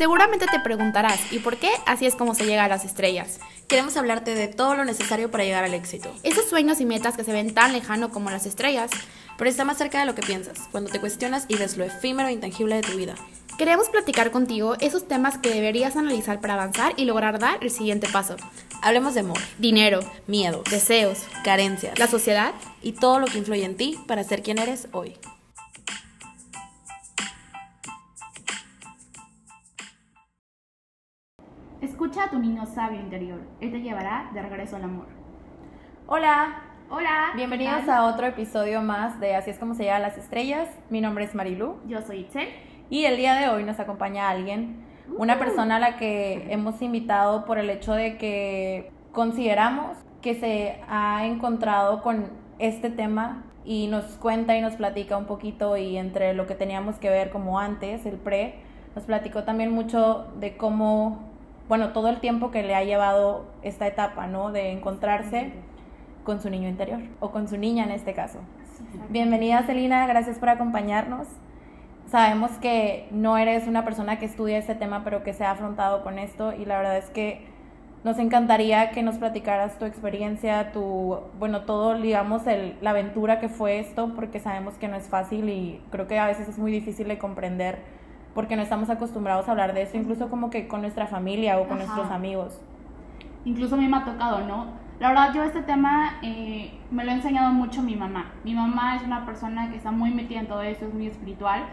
Seguramente te preguntarás, ¿y por qué así es como se llega a las estrellas? Queremos hablarte de todo lo necesario para llegar al éxito. Esos sueños y metas que se ven tan lejano como las estrellas. Pero está más cerca de lo que piensas, cuando te cuestionas y ves lo efímero e intangible de tu vida. Queremos platicar contigo esos temas que deberías analizar para avanzar y lograr dar el siguiente paso. Hablemos de amor, Dinero, miedos, deseos, carencias la sociedad. y todo lo que influye en ti para ser quien eres hoy. Escucha a tu niño sabio interior. Él te llevará de regreso al amor. Hola, Hola. bienvenidos a otro episodio más de Así es como se llega a las estrellas. Mi nombre es Marilu Yo soy Itzel. y el día de hoy nos acompaña alguien, una persona a la que hemos invitado por el hecho de que consideramos que se ha encontrado con este tema y nos cuenta y nos platica un poquito y entre lo que teníamos que ver como antes, el pre, nos platicó también mucho de cómo, bueno, todo el tiempo que le ha llevado esta etapa, ¿no? De encontrarse con su niño interior o con su niña en este caso. Bienvenida Celina, gracias por acompañarnos. Sabemos que no eres una persona que estudia este tema, pero que se ha afrontado con esto y la verdad es que nos encantaría que nos platicaras tu experiencia, tu, bueno, todo, digamos, el, la aventura que fue esto, porque sabemos que no es fácil y creo que a veces es muy difícil de comprender porque no estamos acostumbrados a hablar de esto, incluso como que con nuestra familia o con Ajá. nuestros amigos. incluso a mí me ha tocado, ¿no? La verdad, yo este tema eh, me lo ha enseñado mucho mi mamá. Mi mamá es una persona que está muy metida en todo esto, es muy espiritual.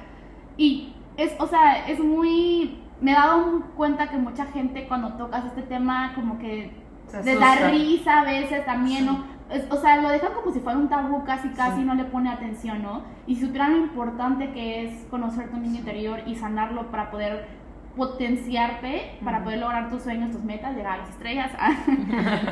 Y es, o sea, es muy... Me he dado cuenta que mucha gente cuando tocas este tema como que Se les da risa a veces también, ¿no? Es- o sea, lo dejan como si fuera un tabú casi, casi, Sí. no le pone atención, ¿no? Y si supieran lo importante que es conocer tu niño interior y sanarlo para poder potenciarte, para poder lograr tus sueños, tus metas, llegar a las estrellas.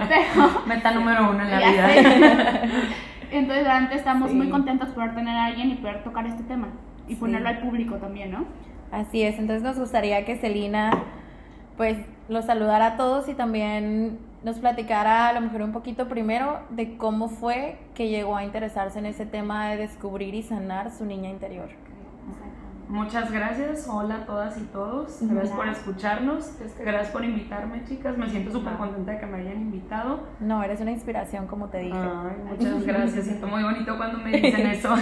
Pero... Meta número uno en la vida. Entonces, realmente estamos Sí. muy contentos por tener a alguien y poder tocar este tema. Y ponerlo al público también, ¿no? Así es, entonces nos gustaría que Celina pues los saludara a todos y también nos platicara a lo mejor un poquito primero de cómo fue que llegó a interesarse en ese tema de descubrir y sanar su niña interior. Muchas gracias. Hola a todas y todos. Gracias por escucharnos. Gracias por invitarme, chicas. Me siento súper contenta de que me hayan invitado. No, eres una inspiración como te dije. Ay, muchas gracias. Siento muy bonito cuando me dicen eso.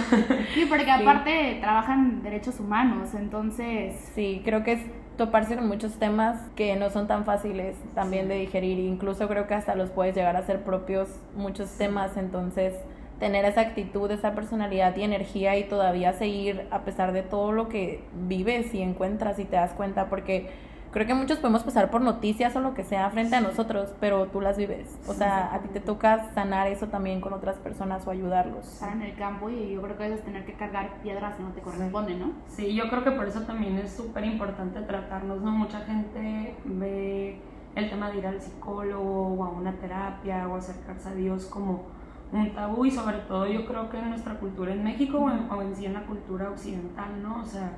Sí, porque aparte trabajan derechos humanos, entonces... Sí, creo que es toparse con muchos temas que no son tan fáciles también de digerir, incluso creo que hasta los puedes llegar a ser propios muchos temas, entonces tener esa actitud, esa personalidad y energía y todavía seguir a pesar de todo lo que vives y encuentras y te das cuenta, porque creo que muchos podemos pasar por noticias o lo que sea frente a nosotros, pero tú las vives, o sea, a ti te toca sanar eso también con otras personas o ayudarlos. estar en el campo y yo creo que eso es tener que cargar piedras que no te corresponden, ¿no? Sí, yo creo que por eso también es súper importante tratarnos, ¿no? Mucha gente ve el tema de ir al psicólogo o a una terapia o acercarse a Dios como un tabú y sobre todo yo creo que en nuestra cultura en México o en, o en sí en la cultura occidental, ¿no? O sea,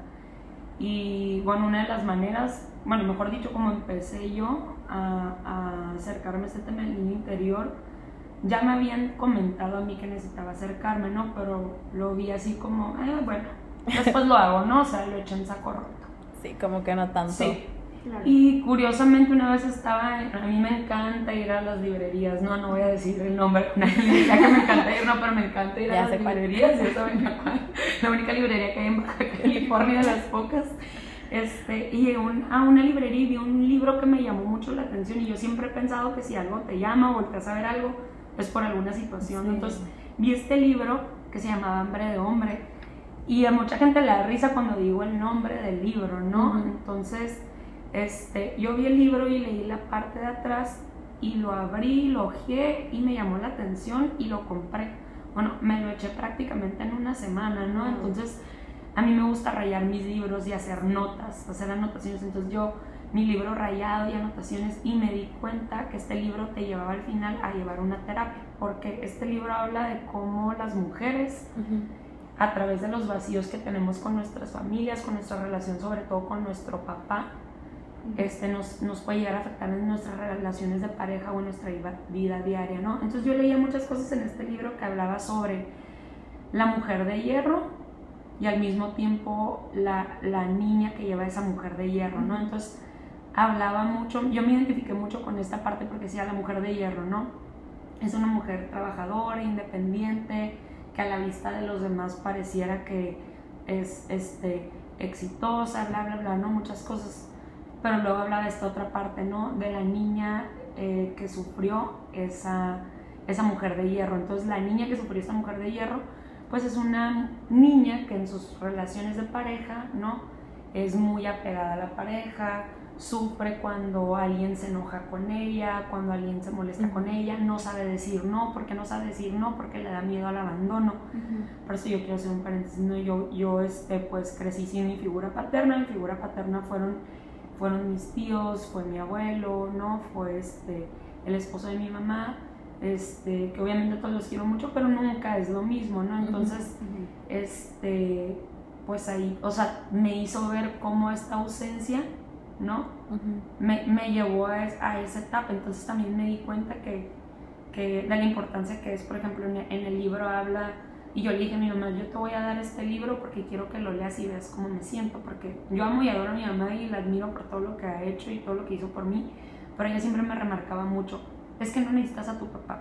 y bueno, una de las maneras, bueno, mejor dicho, como empecé yo a, a acercarme a este tema del niño interior, ya me habían comentado a mí que necesitaba acercarme, ¿no? Pero lo vi así como, eh, bueno, después lo hago, ¿no? O sea, lo eché en saco roto. Sí, como que no tanto. Sí. Claro. Y curiosamente una vez estaba, a mí me encanta ir a las librerías, no, no voy a decir el nombre una librería que me encanta ir, no, pero me encanta ir Ya a sé las librerías, yo saben la única librería que hay en Baja California, de las pocas. Este, y llegué un- a una librería y vi un libro que me llamó mucho la atención y yo siempre he pensado que si algo te llama o volteas a ver algo, es por alguna situación. Sí. Entonces vi este libro que se llamaba Hambre de Hombre y a mucha gente le da risa cuando digo el nombre del libro, ¿no? Ujú. Entonces, este, yo vi el libro y leí la parte de atrás y lo abrí, lo ojeé y me llamó la atención y lo compré. Bueno, me lo eché prácticamente en una semana, ¿no? Entonces, a mí me gusta rayar mis libros y hacer notas, hacer anotaciones. Entonces, yo, mi libro rayado y anotaciones, y me di cuenta que este libro te llevaba al final a llevar una terapia, porque este libro habla de cómo las mujeres a través de los vacíos que tenemos con nuestras familias, con nuestra relación, sobre todo con nuestro papá, este, nos, nos puede llegar a afectar en nuestras relaciones de pareja o en nuestra vida- diaria, ¿no? Entonces yo leía muchas cosas en este libro que hablaba sobre la mujer de hierro y al mismo tiempo la, la niña que lleva esa mujer de hierro, ¿no? Entonces hablaba mucho, yo me identifiqué mucho con esta parte porque decía la mujer de hierro, ¿no? Es una mujer trabajadora, independiente, que a la vista de los demás pareciera que es este, exitosa, bla, bla, bla, ¿no? Muchas cosas. Pero luego hablaba de esta otra parte, ¿no? De la niña eh, que sufrió esa, esa mujer de hierro. Entonces la niña que sufrió esa mujer de hierro, pues es una niña que en sus relaciones de pareja, ¿no? Es muy apegada a la pareja, sufre cuando alguien se enoja con ella, cuando alguien se molesta con ella, no sabe decir no, porque no sabe decir no, porque le da miedo al abandono. Por eso yo quiero hacer un paréntesis, ¿no? yo, yo este, pues crecí sin mi figura paterna, mi figura paterna fueron, fueron mis tíos, fue mi abuelo, ¿no? Fue este, el esposo de mi mamá, este, que obviamente todos los quiero mucho, pero nunca es lo mismo, ¿no? Entonces, este, pues ahí, o sea, me hizo ver cómo esta ausencia ¿no? me, me, llevó a, a, esa etapa. Entonces también me di cuenta que, que de la importancia que es, por ejemplo, en, el libro habla, y yo le dije a mi mamá, yo te voy a dar este libro porque quiero que lo leas y veas cómo me siento, porque yo amo y adoro a mi mamá y la admiro por todo lo que ha hecho y todo lo que hizo por mí, pero ella siempre me remarcaba mucho, es que no necesitas a tu papá,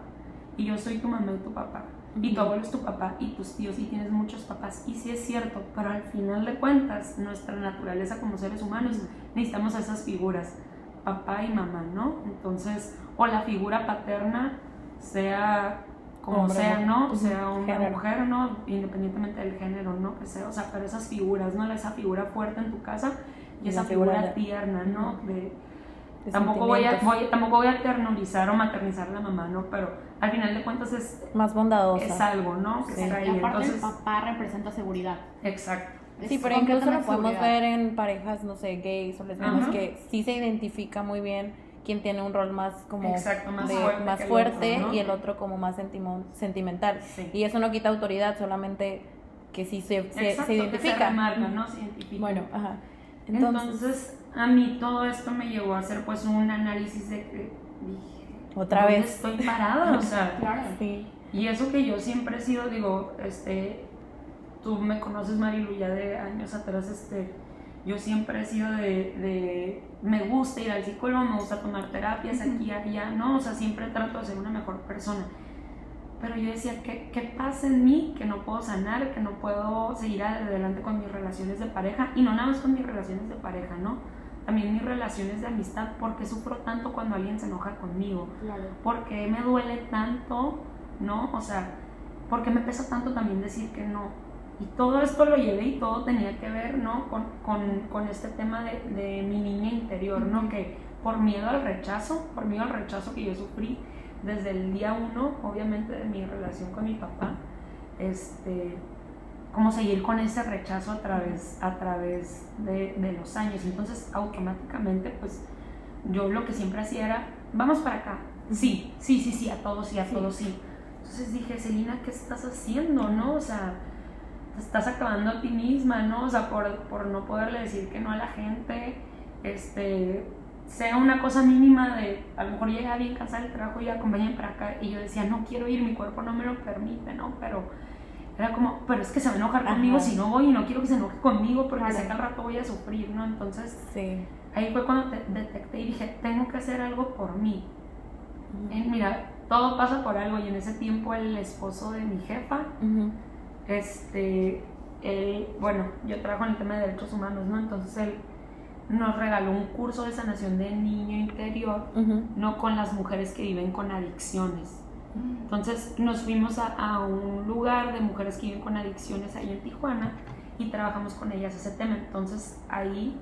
y yo soy tu mamá y tu papá y tu abuelo es tu papá y tus tíos y tienes muchos papás. Y sí es cierto, pero al final de cuentas, nuestra naturaleza como seres humanos, necesitamos esas figuras, papá y mamá, ¿no? Entonces, o la figura paterna, sea como sea, ¿no? Sea una mujer, ¿no? Independientemente del género, ¿no? Que sea, o sea, pero esas figuras, ¿no? Esa figura fuerte en tu casa y, esa figura, tierna, ¿no? De, tampoco voy, a, tampoco voy a ternorizar o maternizar a la mamá, ¿no? Pero al final de cuentas es... Más bondadosa. Es algo, ¿no? Que está ahí. Y aparte el papá representa seguridad. Exacto. Sí, pero incluso lo podemos ver en parejas, no sé, gays o lesbianas, que sí se identifica muy bien quién tiene un rol más como Exacto, más de, fuerte, más fuerte y el otro como más sentimental. Y eso no quita autoridad, solamente que sí se, se, se identifica. se ¿no? Se identifica. Bueno, ajá. Entonces, a mí todo esto me llevó a hacer pues un análisis de que dije, otra vez estoy parada, o sea, claro. sí. Y eso que yo siempre he sido, digo, este, tú me conoces Marilu ya de años atrás, este, yo siempre he sido de, de, me gusta ir al psicólogo, me gusta tomar terapias aquí, allá, ¿no? O sea, siempre trato de ser una mejor persona. Pero yo decía, ¿qué, ¿qué pasa en mí que no puedo sanar, que no puedo seguir adelante con mis relaciones de pareja? Y no nada más con mis relaciones de pareja, ¿no? También mis relaciones de amistad, ¿por qué sufro tanto cuando alguien se enoja conmigo? Claro. ¿Por qué me duele tanto, no? O sea, ¿por qué me pesa tanto también decir que no? Y todo esto lo llevé y todo tenía que ver, ¿no? Con, con, con este tema de, de, mi niña interior, ¿no? Que por miedo al rechazo, por miedo al rechazo que yo sufrí desde el día uno, obviamente, de mi relación con mi papá, este, como seguir con ese rechazo a través, a través de, de los años. Entonces, automáticamente, pues, yo lo que siempre hacía era, vamos para acá. Sí, sí, sí, sí, a todos sí, a todos sí. Entonces dije, Celina, ¿qué estás haciendo, no? O sea, estás acabando a ti misma, ¿no? O sea, por, por, no poderle decir que no a la gente, este, sea una cosa mínima de, a lo mejor llega bien cansada del trabajo y acompañan para acá, y yo decía, no quiero ir, mi cuerpo no me lo permite, ¿no? Pero era como, pero es que se va a enojar conmigo si no voy y no quiero que se enoje conmigo porque sé que al rato voy a sufrir, ¿no? Entonces, sí. ahí fue cuando te detecté y dije, tengo que hacer algo por mí. y mira, todo pasa por algo y en ese tiempo el esposo de mi jefa, este, él, bueno, yo trabajo en el tema de derechos humanos, ¿no? Entonces él nos regaló un curso de sanación de niño interior, no con las mujeres que viven con adicciones. Entonces nos fuimos a, a, un lugar de mujeres que viven con adicciones ahí en Tijuana y trabajamos con ellas ese tema. Entonces ahí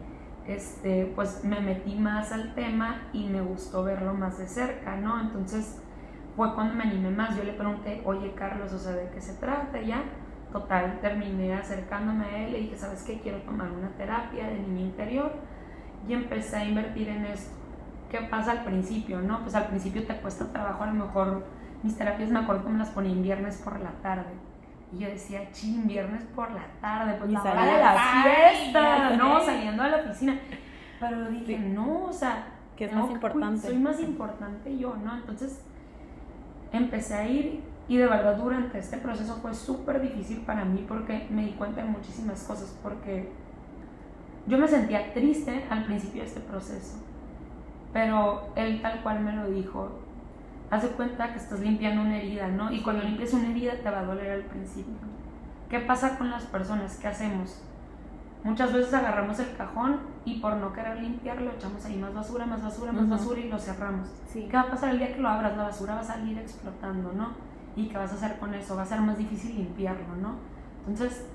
este, pues me metí más al tema y me gustó verlo más de cerca, ¿no? Entonces fue cuando me animé más. Yo le pregunté, oye Carlos, o sea, ¿de qué se trata ya? Total, terminé acercándome a él y dije, ¿sabes qué? Quiero tomar una terapia de niño interior y empecé a invertir en esto. ¿Qué pasa al principio, no? Pues al principio te cuesta trabajo, a lo mejor mis terapias me acuerdo que me las ponía en viernes por la tarde. Y yo decía, ching, viernes por la tarde, pues la hora de la fiesta, no, saliendo a la oficina. Pero dije, no, o sea, que es más importante. Soy más importante yo, ¿no? Entonces empecé a ir y de verdad durante este proceso fue súper difícil para mí porque me di cuenta de muchísimas cosas, porque yo me sentía triste al principio de este proceso. Pero él tal cual me lo dijo. Haz de cuenta que estás limpiando una herida, ¿no? Y cuando limpias una herida te va a doler al principio. ¿Qué pasa con las personas? ¿Qué hacemos? Muchas veces agarramos el cajón y por no querer limpiarlo echamos ahí más basura, más basura, más basura y lo cerramos. Sí. ¿Qué va a pasar el día que lo abras? La basura va a salir explotando, ¿no? ¿Y qué vas a hacer con eso? Va a ser más difícil limpiarlo, ¿no? Entonces,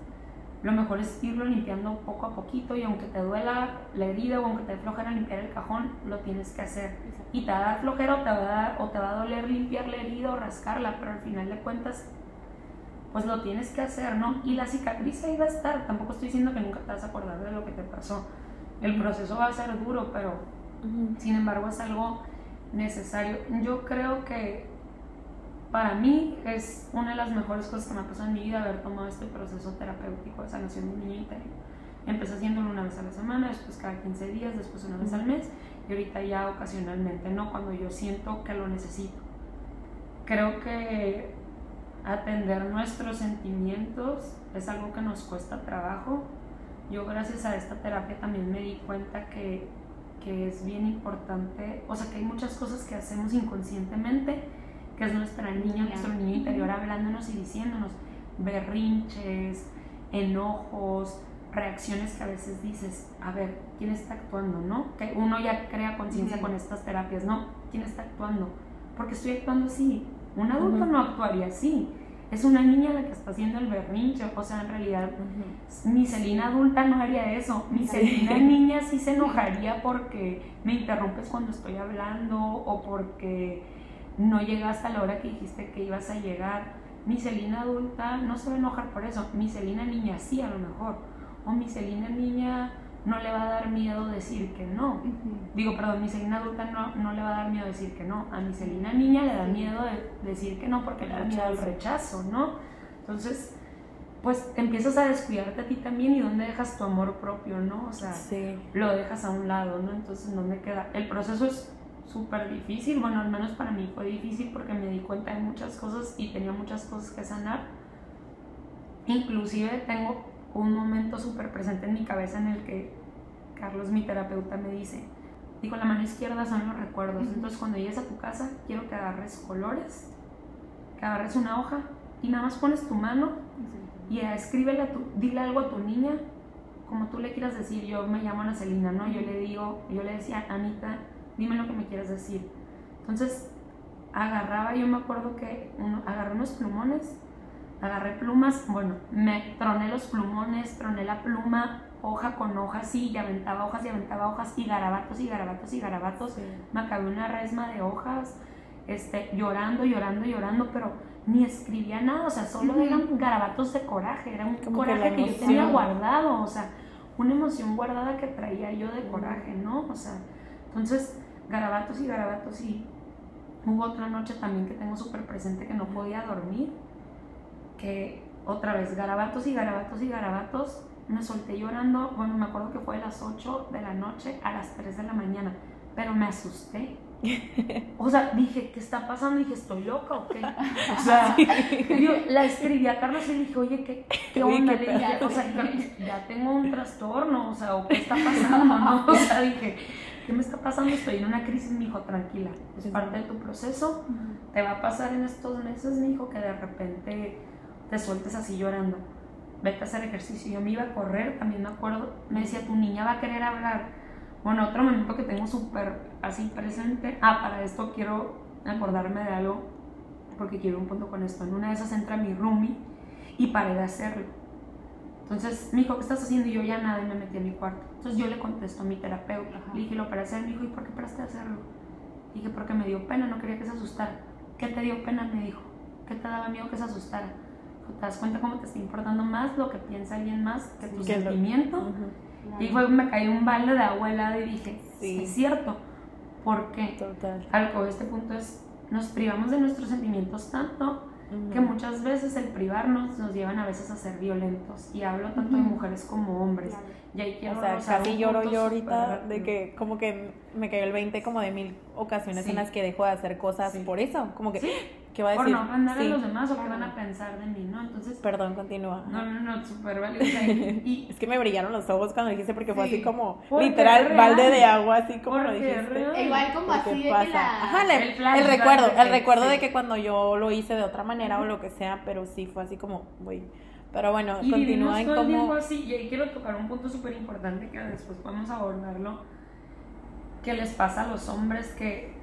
lo mejor es irlo limpiando poco a poquito y aunque te duela la herida o aunque te dé flojera limpiar el cajón, lo tienes que hacer. Y te va a dar flojera o te va a, dar- o te va a doler limpiar la herida o rascarla, pero al final de cuentas, pues lo tienes que hacer, ¿no? Y la cicatriz ahí va a estar. Tampoco estoy diciendo que nunca te vas a acordar de lo que te pasó. El proceso va a ser duro, pero sin embargo es algo necesario. Yo creo que para mí es una de las mejores cosas que me ha pasado en mi vida haber tomado este proceso terapéutico de sanación de niño interior. Empecé haciéndolo una vez a la semana, después cada 15 días, después una vez al mes y ahorita ya ocasionalmente, ¿no? Cuando yo siento que lo necesito. Creo que atender nuestros sentimientos es algo que nos cuesta trabajo. Yo gracias a esta terapia también me di cuenta que, que es bien importante, o sea que hay muchas cosas que hacemos inconscientemente, que es nuestra niña, nuestro niño interior hablándonos y diciéndonos berrinches, enojos, reacciones que a veces dices, a ver, ¿quién está actuando? ¿No? Que uno ya crea conciencia con estas terapias, ¿no? ¿Quién está actuando? Porque estoy actuando así. Un adulto no actuaría así. Es una niña la que está haciendo el berrinche, o sea, en realidad mi Celina adulta no haría eso. Mi Celina niña sí se enojaría porque me interrumpes cuando estoy hablando o porque no llegaste a la hora que dijiste que ibas a llegar. Mi Celina adulta no se va a enojar por eso. Mi Celina niña sí, a lo mejor. O mi Celina niña no le va a dar miedo decir que no. Digo, perdón, mi Celina adulta no, no le va a dar miedo decir que no. A mi Celina niña le da miedo de decir que no porque le da miedo al rechazo, ¿no? Entonces, pues empiezas a descuidarte a ti también y dónde dejas tu amor propio, ¿no? O sea, Sí. lo dejas a un lado, ¿no? Entonces, ¿dónde queda? El proceso es súper difícil, bueno, al menos para mí fue difícil porque me di cuenta de muchas cosas y tenía muchas cosas que sanar. Inclusive tengo un momento súper presente en mi cabeza en el que Carlos, mi terapeuta, me dice, digo, la mano izquierda son los recuerdos, entonces cuando llegues a tu casa quiero que agarres colores, que agarres una hoja y nada más pones tu mano y escríbele a tu, dile algo a tu niña, como tú le quieras decir, yo me llamo Ana Celina, ¿no? Yo le digo, yo le decía, Anita, dime lo que me quieras decir. Entonces, agarraba, yo me acuerdo que uno, agarré unos plumones, agarré plumas, bueno, me troné los plumones, troné la pluma, hoja con hoja, sí, y aventaba hojas y aventaba hojas, y garabatos y garabatos y garabatos, me acabé una resma de hojas, este, llorando, llorando, llorando, pero ni escribía nada, o sea, solo eran garabatos de coraje, era un Como coraje que, yo tenía guardado, o sea, una emoción guardada que traía yo de coraje, ¿no? O sea, entonces, garabatos y garabatos y hubo otra noche también que tengo súper presente que no podía dormir, que otra vez garabatos y garabatos y garabatos, me solté llorando, bueno, me acuerdo que fue a las 8 de la noche a las 3 de la mañana, pero me asusté. O sea, dije, ¿qué está pasando? dije, ¿estoy loca o qué? O sea, yo la escribí a Carlos y dije, oye, ¿qué, qué onda? ¿qué Le dije, o sea, ya, ya tengo un trastorno, o sea, ¿o qué está pasando? ¿no? O sea, dije, ¿qué me está pasando? Estoy en una crisis, mi hijo, tranquila. Es parte de tu proceso. Te va a pasar en estos meses, mi hijo, que de repente te sueltes así llorando. Vete a hacer ejercicio. Yo me iba a correr, también me acuerdo. Me decía, tu niña va a querer hablar. Bueno, otro momento que tengo súper así presente. Ah, para esto quiero acordarme de algo, porque quiero un punto con esto. En una de esas entra mi roomie y paré de hacerlo. Entonces me dijo, ¿qué estás haciendo? Y yo ya nada, y me metí a mi cuarto. Entonces yo le contesto a mi terapeuta. Le dije, lo para hacer. Me dijo, ¿y por qué paraste de hacerlo? Dije, porque me dio pena, no quería que se asustara. ¿Qué te dio pena? Me dijo. ¿Qué te daba miedo que se asustara? Dijo, ¿Te das cuenta cómo te está importando más lo que piensa alguien más que tu que lo- sentimiento? Ujú. Y fue, me cayó un balde de agua helada y dije, sí, Sí. es cierto. ¿Por qué? Total. Algo de este punto es, nos privamos de nuestros sentimientos tanto que muchas veces el privarnos nos llevan a veces a ser violentos. Y hablo tanto de mujeres como hombres. Y ahí quiero O sea, casi lloro yo ahorita de que como que me cayó el 20 como de mil ocasiones Sí. en las que dejo de hacer cosas Sí. por eso. Como que, ¿Qué va a por decir? no ofender Sí. a los demás o qué van a pensar de mí, ¿no? Entonces, Perdón, continúa. no, no, no, súper válido. y, Es que me brillaron los ojos cuando dijiste porque fue Sí. así como literal balde de agua, así como lo dijiste. real. E igual como así de pasa. que la... Ajá, le- El recuerdo, que- el recuerdo sí. de que cuando yo lo hice de otra manera o lo que sea, pero sí fue así como, güey. Pero bueno, Y continúa en todo tiempo así, y ahí quiero tocar un punto súper importante que después podemos abordarlo, que les pasa a los hombres que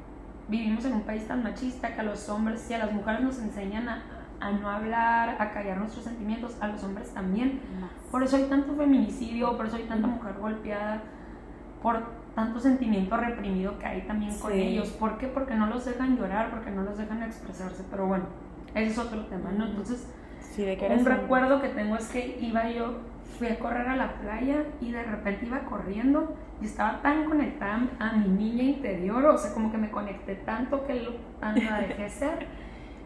vivimos en un país tan machista que a los hombres y a las mujeres nos enseñan a, a no hablar, a callar nuestros sentimientos, a los hombres también. Por eso hay tanto feminicidio, por eso hay tanta mujer golpeada, por tanto sentimiento reprimido que hay también con ellos. ¿Por qué? Porque no los dejan llorar, porque no los dejan expresarse. Pero bueno, ese es otro tema, ¿no? Entonces, Sí, de que eres un un- recuerdo que tengo es que iba yo, fui a correr a la playa y de repente iba corriendo y estaba tan conectada a mi niña interior, o sea, como que me conecté tanto que lo, tan la dejé ser,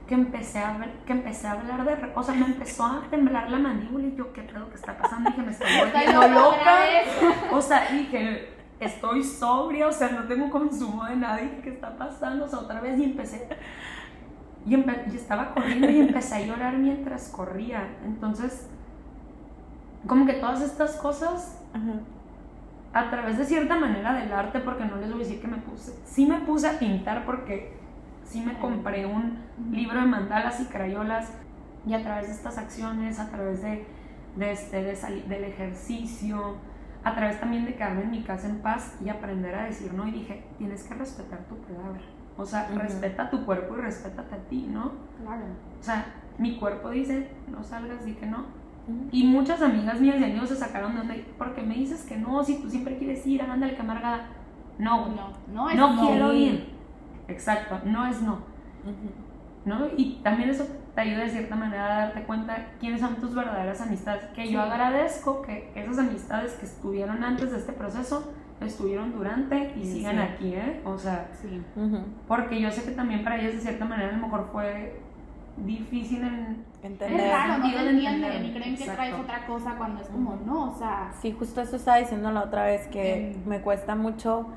que empecé a ver, que empecé a hablar de, o sea, me empezó a temblar la mandíbula y yo, ¿qué pedo que está pasando? Dije, me estoy volviendo loca. O sea, dije, estoy sobria, o sea, no tengo consumo de nada. Dije, ¿qué está pasando? O sea, otra vez y empecé. Y, empe- y estaba corriendo y empecé a llorar mientras corría. Entonces, como que todas estas cosas, Ajá. a través de cierta manera del arte, porque no les voy a decir que me puse. Sí me puse a pintar porque sí me compré un libro de mandalas y crayolas. Y a través de estas acciones, a través de, de este, de del ejercicio, a través también de quedarme en mi casa en paz y aprender a decir no. Y dije, tienes que respetar tu palabra. O sea, Ujú. respeta tu cuerpo y respétate a ti, ¿no? Claro. O sea, mi cuerpo dice, no salgas, di que no. Y muchas amigas mías y amigos se sacaron de onda, porque me dices que no, si tú siempre quieres ir, ándale, que amargada. No, No, no es no, no. quiero ir. Exacto, no es no. ¿no? Y también eso te ayuda de cierta manera a darte cuenta quiénes son tus verdaderas amistades. Que yo agradezco que esas amistades que estuvieron antes de este proceso, estuvieron durante y Sí, sigan sí. aquí, ¿eh? O sea, Sí. Porque yo sé que también para ellas de cierta manera a lo mejor fue difícil en... Entender. Es raro, no te de entienden y creen que Exacto. traes otra cosa cuando es como, no, o sea, Sí, justo eso estaba diciendo la otra vez que me cuesta mucho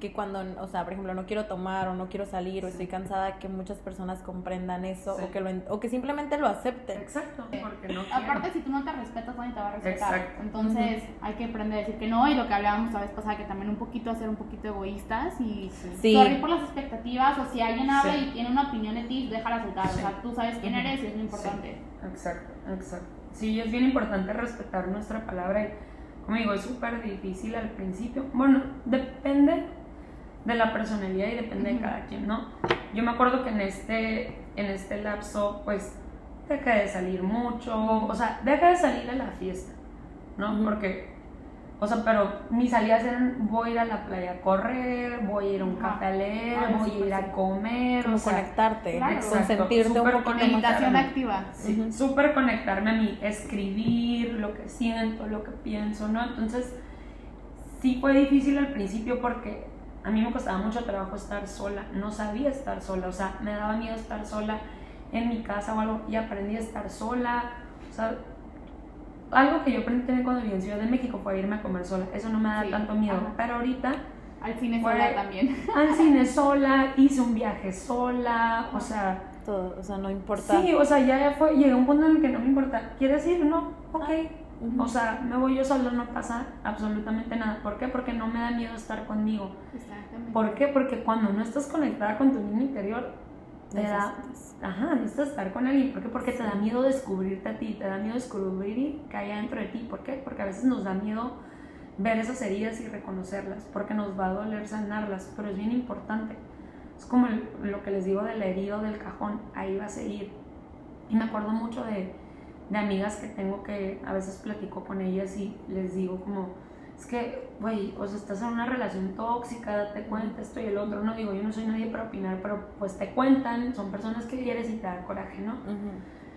que cuando, o sea, por ejemplo, no quiero tomar o no quiero salir o estoy cansada, que muchas personas comprendan eso Sí. o, que lo, en- o que simplemente lo acepten. Exacto, porque no aparte quiero. si tú no te respetas, nadie te va a respetar. Exacto. Entonces hay que aprender a decir que no y lo que hablábamos la vez pasada, que también un poquito a ser un poquito egoístas y Sí. Sí. sorry por las expectativas o si alguien habla Sí. y tiene una opinión de ti, déjala soltar. Sí. O sea, tú sabes quién eres y es lo importante. Exacto, exacto. Sí, es bien importante respetar nuestra palabra y, como digo, es súper difícil al principio. Bueno, depende de la personalidad y depende de cada quien, ¿no? Yo me acuerdo que en este, en este lapso, pues, dejé de salir mucho, o sea, dejé de salir a la fiesta, ¿no? Porque, o sea, pero mis salidas eran, voy a ir a la playa a correr, voy a ir a un café a leer, voy a ir a comer, Como o sea, conectarte, claro. consentirte un. Meditación activa. Sí, Ujú. súper conectarme a mí, escribir lo que siento, lo que pienso, ¿no? Entonces, sí fue difícil al principio porque a mí me costaba mucho trabajo estar sola, no sabía estar sola, o sea, me daba miedo estar sola en mi casa o algo y aprendí a estar sola, o sea, algo que yo aprendí también cuando viví en Ciudad de México fue irme a comer sola, eso no me da Sí, tanto miedo, ajá. pero ahorita Al cine Fue- sola también. al cine sola, hice un viaje sola, o sea... Todo, o sea, no importa. Sí, o sea, ya fue, llegué a un punto en el que no me importa. ¿Quieres ir? No, ok. O sea, me voy yo solo, no pasa absolutamente nada. ¿Por qué? Porque no me da miedo estar conmigo. Exactamente. ¿Por qué? Porque cuando no estás conectada con tu niño interior, te da... Ajá, necesitas estar con alguien. ¿Por qué? Porque te da miedo descubrirte a ti, te da miedo descubrir que hay dentro de ti. ¿Por qué? Porque a veces nos da miedo ver esas heridas y reconocerlas, porque nos va a doler sanarlas, pero es bien importante. Es como el- lo que les digo del herido del cajón, ahí va a seguir. Y me acuerdo mucho de, de amigas que tengo que a veces platico con ellas y les digo como, es que, güey, o sea, estás en una relación tóxica, date cuenta, esto y el otro, no digo, yo no soy nadie para opinar, pero pues te cuentan, son personas que quieres y te da coraje, ¿no? Ujú.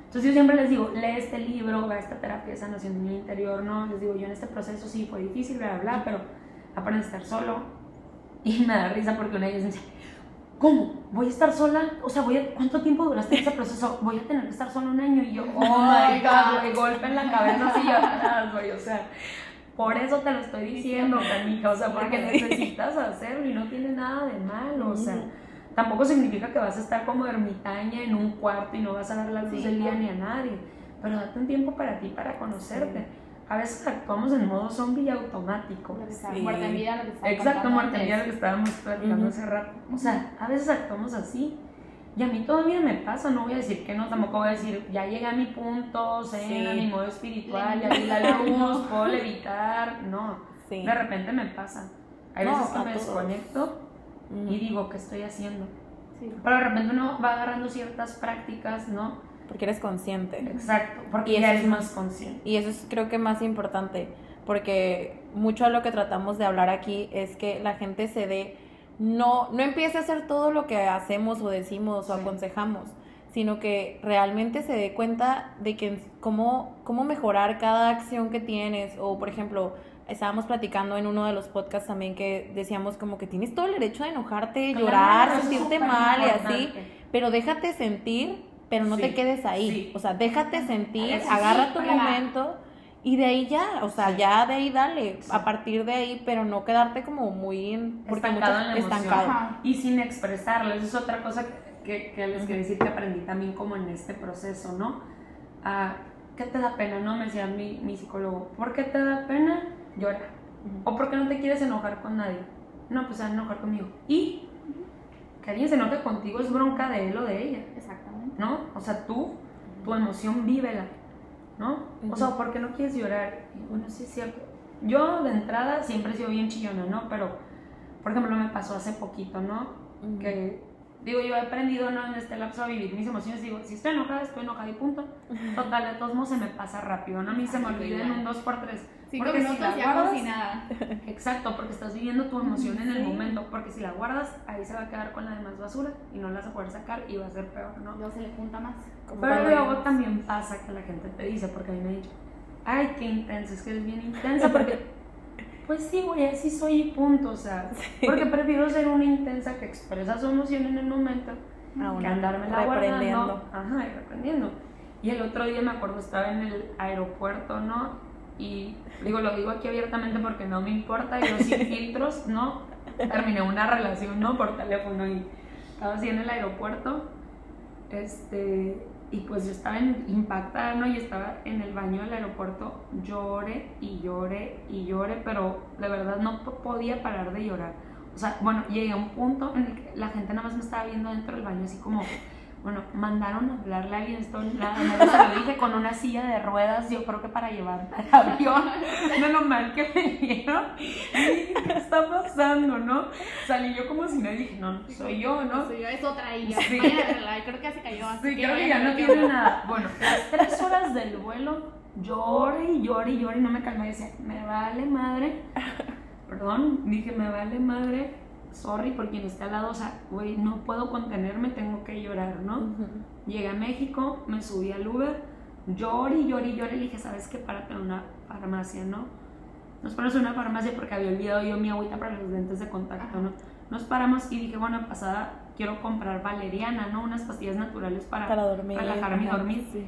Entonces yo siempre les digo, lee este libro, va a esta terapia sanación de mi interior, ¿no? Les digo, yo en este proceso sí fue difícil, bla, bla, bla, pero aprende a estar solo. Y me da risa porque una de ellas me dice, ¿cómo? ¿Voy a estar sola? O sea, voy a, ¿cuánto tiempo duraste ese proceso? Voy a tener que estar sola un año. Y yo, oh my God, güey, golpe en la cabeza así, yo atrás, güey, o sea... Por eso te lo estoy diciendo, canija, o sea, porque necesitas hacerlo y no tiene nada de malo, o sea, tampoco significa que vas a estar como ermitaña en un cuarto y no vas a dar la luz Sí, del día ni a nadie, pero date un tiempo para ti, para conocerte. A veces actuamos en modo zombie automático. Lo que sea, Sí. Muerte en vida, lo que Exacto, muerte antes. ya lo que estábamos platicando Ujú. hace rato. O sea, a veces actuamos así. Y a mí todavía me pasa, no voy a decir que no, tampoco voy a decir, ya llegué a mi punto, zen, Sí. a mi modo espiritual, ya vi la luz, puedo levitar. No, Sí. de repente me pasa. Hay No, veces que me todos. desconecto y digo, ¿qué estoy haciendo? Sí. Pero de repente uno va agarrando ciertas prácticas, ¿no? Porque eres consciente. Exacto, porque Y ya eres es más consciente. Y eso es creo que más importante, porque mucho de lo que tratamos de hablar aquí es que la gente se dé, no, no empiece a hacer todo lo que hacemos o decimos o Sí. aconsejamos, sino que realmente se dé cuenta de que cómo, cómo mejorar cada acción que tienes, o por ejemplo, estábamos platicando en uno de los podcasts también que decíamos como que tienes todo el derecho de enojarte, llorar, Claro, es sentirte mal y así, importante. pero déjate sentir, pero no Sí, te quedes ahí. sí. O sea, déjate sentir, Eso sí, agarra tu para- momento y de ahí ya, o sea, Sí. ya de ahí dale, Sí. a partir de ahí, pero no quedarte como muy estancado en la emoción. estancado. Ajá. y sin expresarlo. Esa es otra cosa que, que les quería decir que aprendí también como en este proceso, ¿no? Ah, ¿Qué te da pena? No me decía mi, mi psicólogo. ¿Por qué te da pena? Llora. ¿O por qué no te quieres enojar con nadie? No, pues a enojar conmigo. ¿Y? Que alguien se enoje contigo es bronca de él o de ella, Exactamente. ¿No? O sea, tú, tu emoción, vívela, ¿no? O sea, ¿por qué no quieres llorar? Bueno, sí es cierto. Yo de entrada siempre he sido bien chillona, ¿no? Pero, por ejemplo, me pasó hace poquito, ¿no? Que digo yo he aprendido ¿no? en este lapso a vivir mis emociones digo si estoy enojada estoy enojada y punto total de todos modos se me pasa rápido no a mí se me olvida en un 2x3 Porque si la ya guardas si nada. exacto porque estás viviendo tu emoción en el Sí. momento porque si la guardas ahí se va a quedar con la demás basura y no la vas a poder sacar y va a ser peor no Luego se le junta más. Pero luego también pasa que la gente te dice porque a mí me ha dicho ay qué intensa es que eres bien intensa porque pues sí, güey, así soy y punto, o sea, porque prefiero ser una intensa que expresa su emoción en el momento Ah, que andarme la guardando. Ajá, y reprendiendo. Y el otro día me acuerdo, estaba en el aeropuerto, ¿no? Y digo, lo digo aquí abiertamente porque no me importa, yo sin filtros, ¿no? Terminé una relación, ¿no? Por teléfono y estaba así en el aeropuerto, este, y pues yo estaba impactada, ¿no? Y estaba en el baño del aeropuerto, lloré y lloré y lloré, pero de verdad no po- podía parar de llorar. O sea, bueno, llegué a un punto en el que la gente nada más me estaba viendo dentro del baño, así como, bueno, mandaron a hablarle a alguien, esto, la madre se lo dije con una silla de ruedas, yo creo que para llevar al avión, de lo mal que me. Y dije, ¿qué está pasando, no? Salí yo como si nadie dije, no, no soy yo, ¿no? Soy yo, es otra ella. Sí. Creo que ya se cayó. así Sí, creo que vayan ya no tiene nada. Bueno, las tres horas del vuelo, lloré y lloré y lloré y no me calmé. Decía, me vale madre. Perdón, dije, me vale madre. Sorry por quien esté al lado. O sea, güey, no puedo contenerme, tengo que llorar, ¿no? Llegué a México, me subí al Uber, lloré y lloré y lloré. Le dije, ¿sabes qué? Párate en una farmacia, ¿no? Nos paramos en una farmacia porque había olvidado yo mi agüita para los lentes de contacto, ¿no? Nos paramos y dije, bueno, pasada, quiero comprar valeriana, ¿no? Unas pastillas naturales para, Para dormir. relajarme y dormir. sí.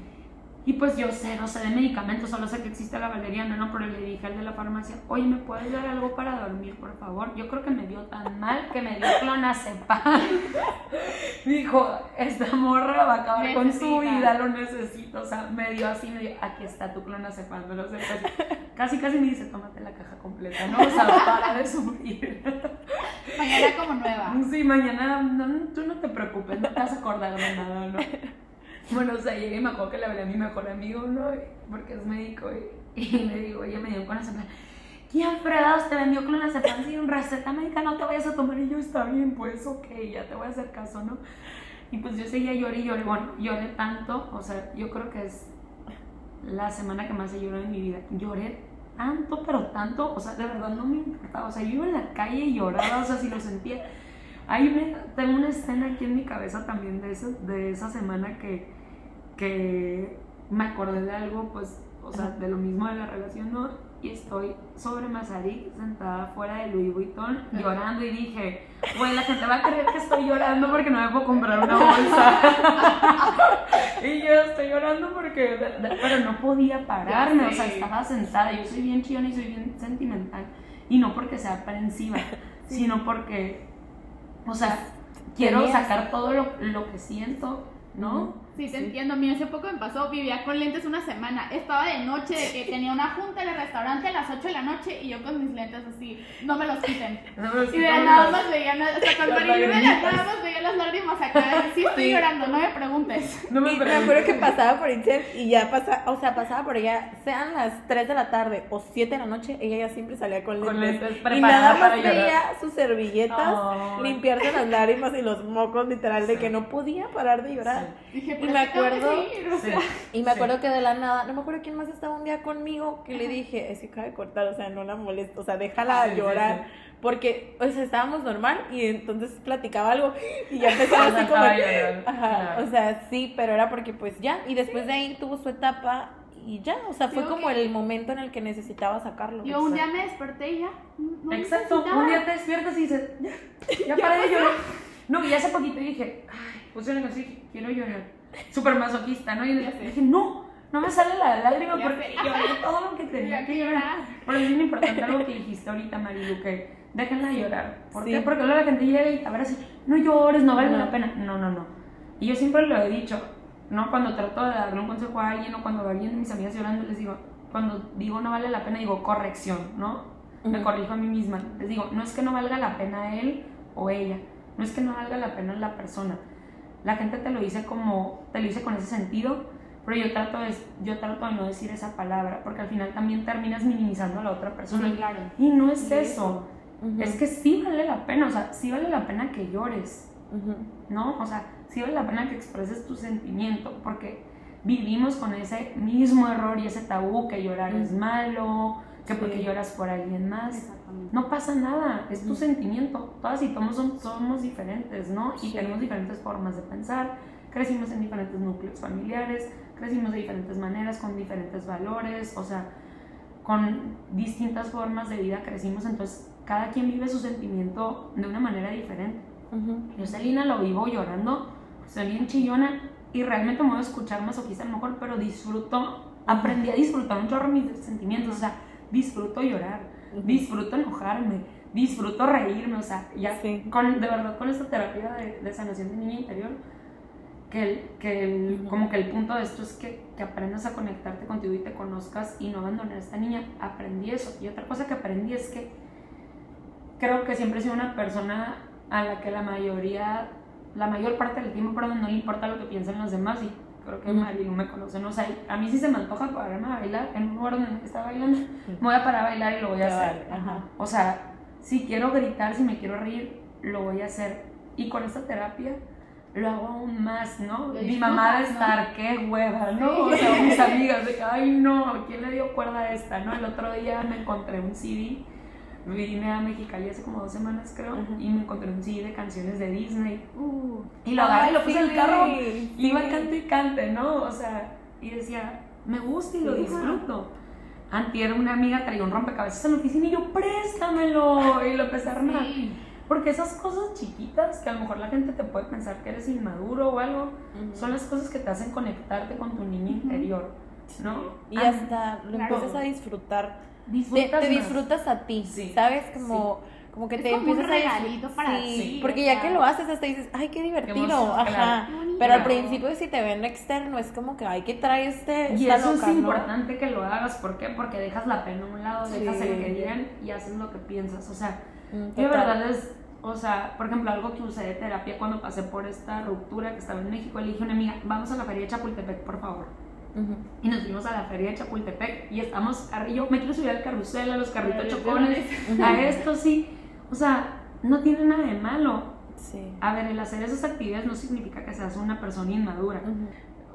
Y pues yo sé, no sé de medicamentos, solo sé que existe la valeriana, ¿no? Pero le dije al de la farmacia, oye, ¿me puedes dar algo para dormir, por favor? Yo creo que me dio tan mal que me dio clonazepam. Dijo, esta morra va a acabar con su vida, lo necesito. O sea, me dio así, me dio, aquí está tu clonazepam, me lo sé. Casi, casi, casi me dice, tómate la caja completa, ¿no? O sea, para de sufrir. Mañana como nueva. Sí, mañana, no, no, tú no te preocupes, no te vas a acordar de nada, ¿no? Bueno, o sea, llegué y me acuerdo que le hablé a mi mejor amigo, ¿no? Porque es médico y, y le digo, oye, me dio clonazepam. ¿Quién fregados te vendió clonazepam sin receta médica? No te vayas a tomar. Y yo, está bien, pues, ok, ya te voy a hacer caso, ¿no? Y pues yo seguía lloré y lloré. Bueno, lloré tanto, o sea, yo creo que es la semana que más he llorado en mi vida. Lloré tanto, pero tanto, o sea, de verdad no me importaba. O sea, yo iba en la calle y lloraba, o sea, si lo sentía. Hay una, tengo una escena aquí en mi cabeza también de, esa de esa semana que, que me acordé de algo, pues, o sea, de lo mismo de la relación, ¿no? Y estoy sobre Mazarik, sentada fuera de Louis Vuitton, llorando y dije, güey, la gente va a creer que estoy llorando porque no me puedo comprar una bolsa. y yo estoy llorando porque, pero no podía pararme, o sea, estaba sentada, yo soy bien chillona y soy bien sentimental. Y no porque sea aprensiva, sino porque, o sea, quiero sacar todo lo, lo que siento, ¿no? Sí, te entiendo. Mira, hace poco me pasó, vivía con lentes una semana. Estaba de noche, de que tenía una junta en el restaurante a las 8 de la noche y yo con mis lentes así, no me los quiten. No me los Y de nada no. más veía, o sea, con Las Marilu de la lagrimitas. nada más veía las lágrimas acá. Sí estoy llorando, no me preguntes. No me Y me acuerdo que pasaba por Itzel y ya pasaba, o sea, pasaba por ella, sean las 3 de la tarde o 7 de la noche, ella ya siempre salía con Con lentes. lentes, y nada más veía sus servilletas, Ay. limpiarse las lágrimas y los mocos, literal, de que no podía parar de llorar. Dije, Y me acuerdo- o Sí. Y me Sí. acuerdo que de la nada, no me acuerdo quién más estaba un día conmigo, que le dije, es que acaba de cortar, o sea, no la molesto, o sea, déjala Sí, sí, llorar. Porque, o sea, estábamos normal y entonces platicaba algo y ya empezaba así como... Ajá, o sea, sí, pero era porque pues ya, y después de ahí tuvo su etapa y ya, o sea, fue Digo como que- el momento en el que necesitaba sacarlo. yo un día me desperté y ya. no Exacto, necesitaba. un día te despiertas y dices, ya, ya paré de llorar. No, y hace poquito dije, ay, puse una canción y dije, quiero llorar. Súper masoquista, ¿no? Y sé. dije, no, no me sale la lágrima Ya porque lloré todo lo que tenía que llorar. Pero es bien importante algo que dijiste ahorita, Marilu, que déjenla llorar. ¿Por Sí. qué? Porque luego la gente llega y a ver así, no llores, no vale No. la pena. No, no, no. Y yo siempre lo he dicho, ¿no? Cuando trato de darle un consejo a alguien o cuando alguien de mis amigas llorando, les digo, cuando digo no vale la pena, digo corrección, ¿no? Me corrijo a mí misma. Les digo, no es que no valga la pena él o ella, no es que no valga la pena la persona. La gente te lo dice como, te lo dice con ese sentido, pero yo trato de, yo trato de no decir esa palabra, porque al final también terminas minimizando a la otra persona. Sí, claro. Y no es Sí, eso. Es que sí vale la pena, o sea, sí vale la pena que llores. ¿no? O sea, sí vale la pena que expreses tu sentimiento, porque vivimos con ese mismo error y ese tabú que llorar es malo, que porque lloras por alguien más. Exactamente. No pasa nada, es tu sentimiento. Todas y todos somos diferentes, ¿no? Y Sí. tenemos diferentes formas de pensar, crecimos en diferentes núcleos familiares, crecimos de diferentes maneras, con diferentes valores, o sea, con distintas formas de vida crecimos, entonces cada quien vive su sentimiento de una manera diferente. Ujú. Yo, Selina, lo vivo llorando, soy bien chillona y realmente me voy a escuchar masoquista a lo mejor, pero disfruto, aprendí a disfrutar un chorro mis sentimientos, o sea, disfruto llorar. Disfruto enojarme, disfruto reírme, o sea, ya Sí. con, de verdad con esta terapia de, de sanación de niña interior, que, el, que el- como que el punto de esto es que, que aprendas a conectarte contigo y te conozcas y no abandonar a esta niña, aprendí eso. Y otra cosa que aprendí es que creo que siempre he sido una persona a la que la mayoría, la mayor parte del tiempo, perdón, no le importa lo que piensen los demás y creo que. Marilu me conoce, no sé, a mí sí se me antoja pararme a bailar en un lugar donde está bailando, me voy a parar a bailar y lo voy a hacer. ajá. O sea, si quiero gritar, si me quiero reír, lo voy a hacer. Y con esta terapia lo hago aún más, ¿no? Lo Mi mamá de estar, qué hueva, ¿no? O sea, mis amigas de que, ay, no, ¿quién le dio cuerda a esta, no? El otro día me encontré un CD, vine a Mexicali hace como dos semanas, creo, Ajá. y me encontré un CD de canciones de Disney. Uh, Y lo agarré y lo puse en el carro. sí. Y iba cante y cante, ¿no? O sea, y decía, me gusta y lo Sí. disfruto. Antier una amiga traía un rompecabezas en la oficina y yo, préstamelo. Y lo empecé a armar. sí. Porque esas cosas chiquitas que a lo mejor la gente te puede pensar que eres inmaduro o algo, Ujú. son las cosas que te hacen conectarte con tu niña interior, ¿no? Y hasta lo claro. empiezas a disfrutar. Te, disfrutas te más. disfrutas a ti, Sí, ¿sabes? Como, como que Es te como un empiezas a disfr- regalito para sí, ti, porque ya sea. que lo haces hasta dices, ay, qué divertido, emoción, ajá. claro. Pero al principio si te ven externo es como que, ay, ¿qué trae este? Y esta eso loca, es no?" importante que lo hagas, ¿por qué? Porque dejas la pena a un lado, dejas el que dirán y haces lo que piensas, o sea, Mm, Yo de verdad es, o sea, por ejemplo, algo que usé de terapia cuando pasé por esta ruptura que estaba en México, le dije a una amiga, vamos a la feria de Chapultepec, por favor. Y nos fuimos a la feria de Chapultepec y estamos, yo me quiero subir al carrusel, a los carritos chocones, a esto sí. O sea, no tiene nada de malo. Sí. A ver, el hacer esas actividades no significa que seas una persona inmadura.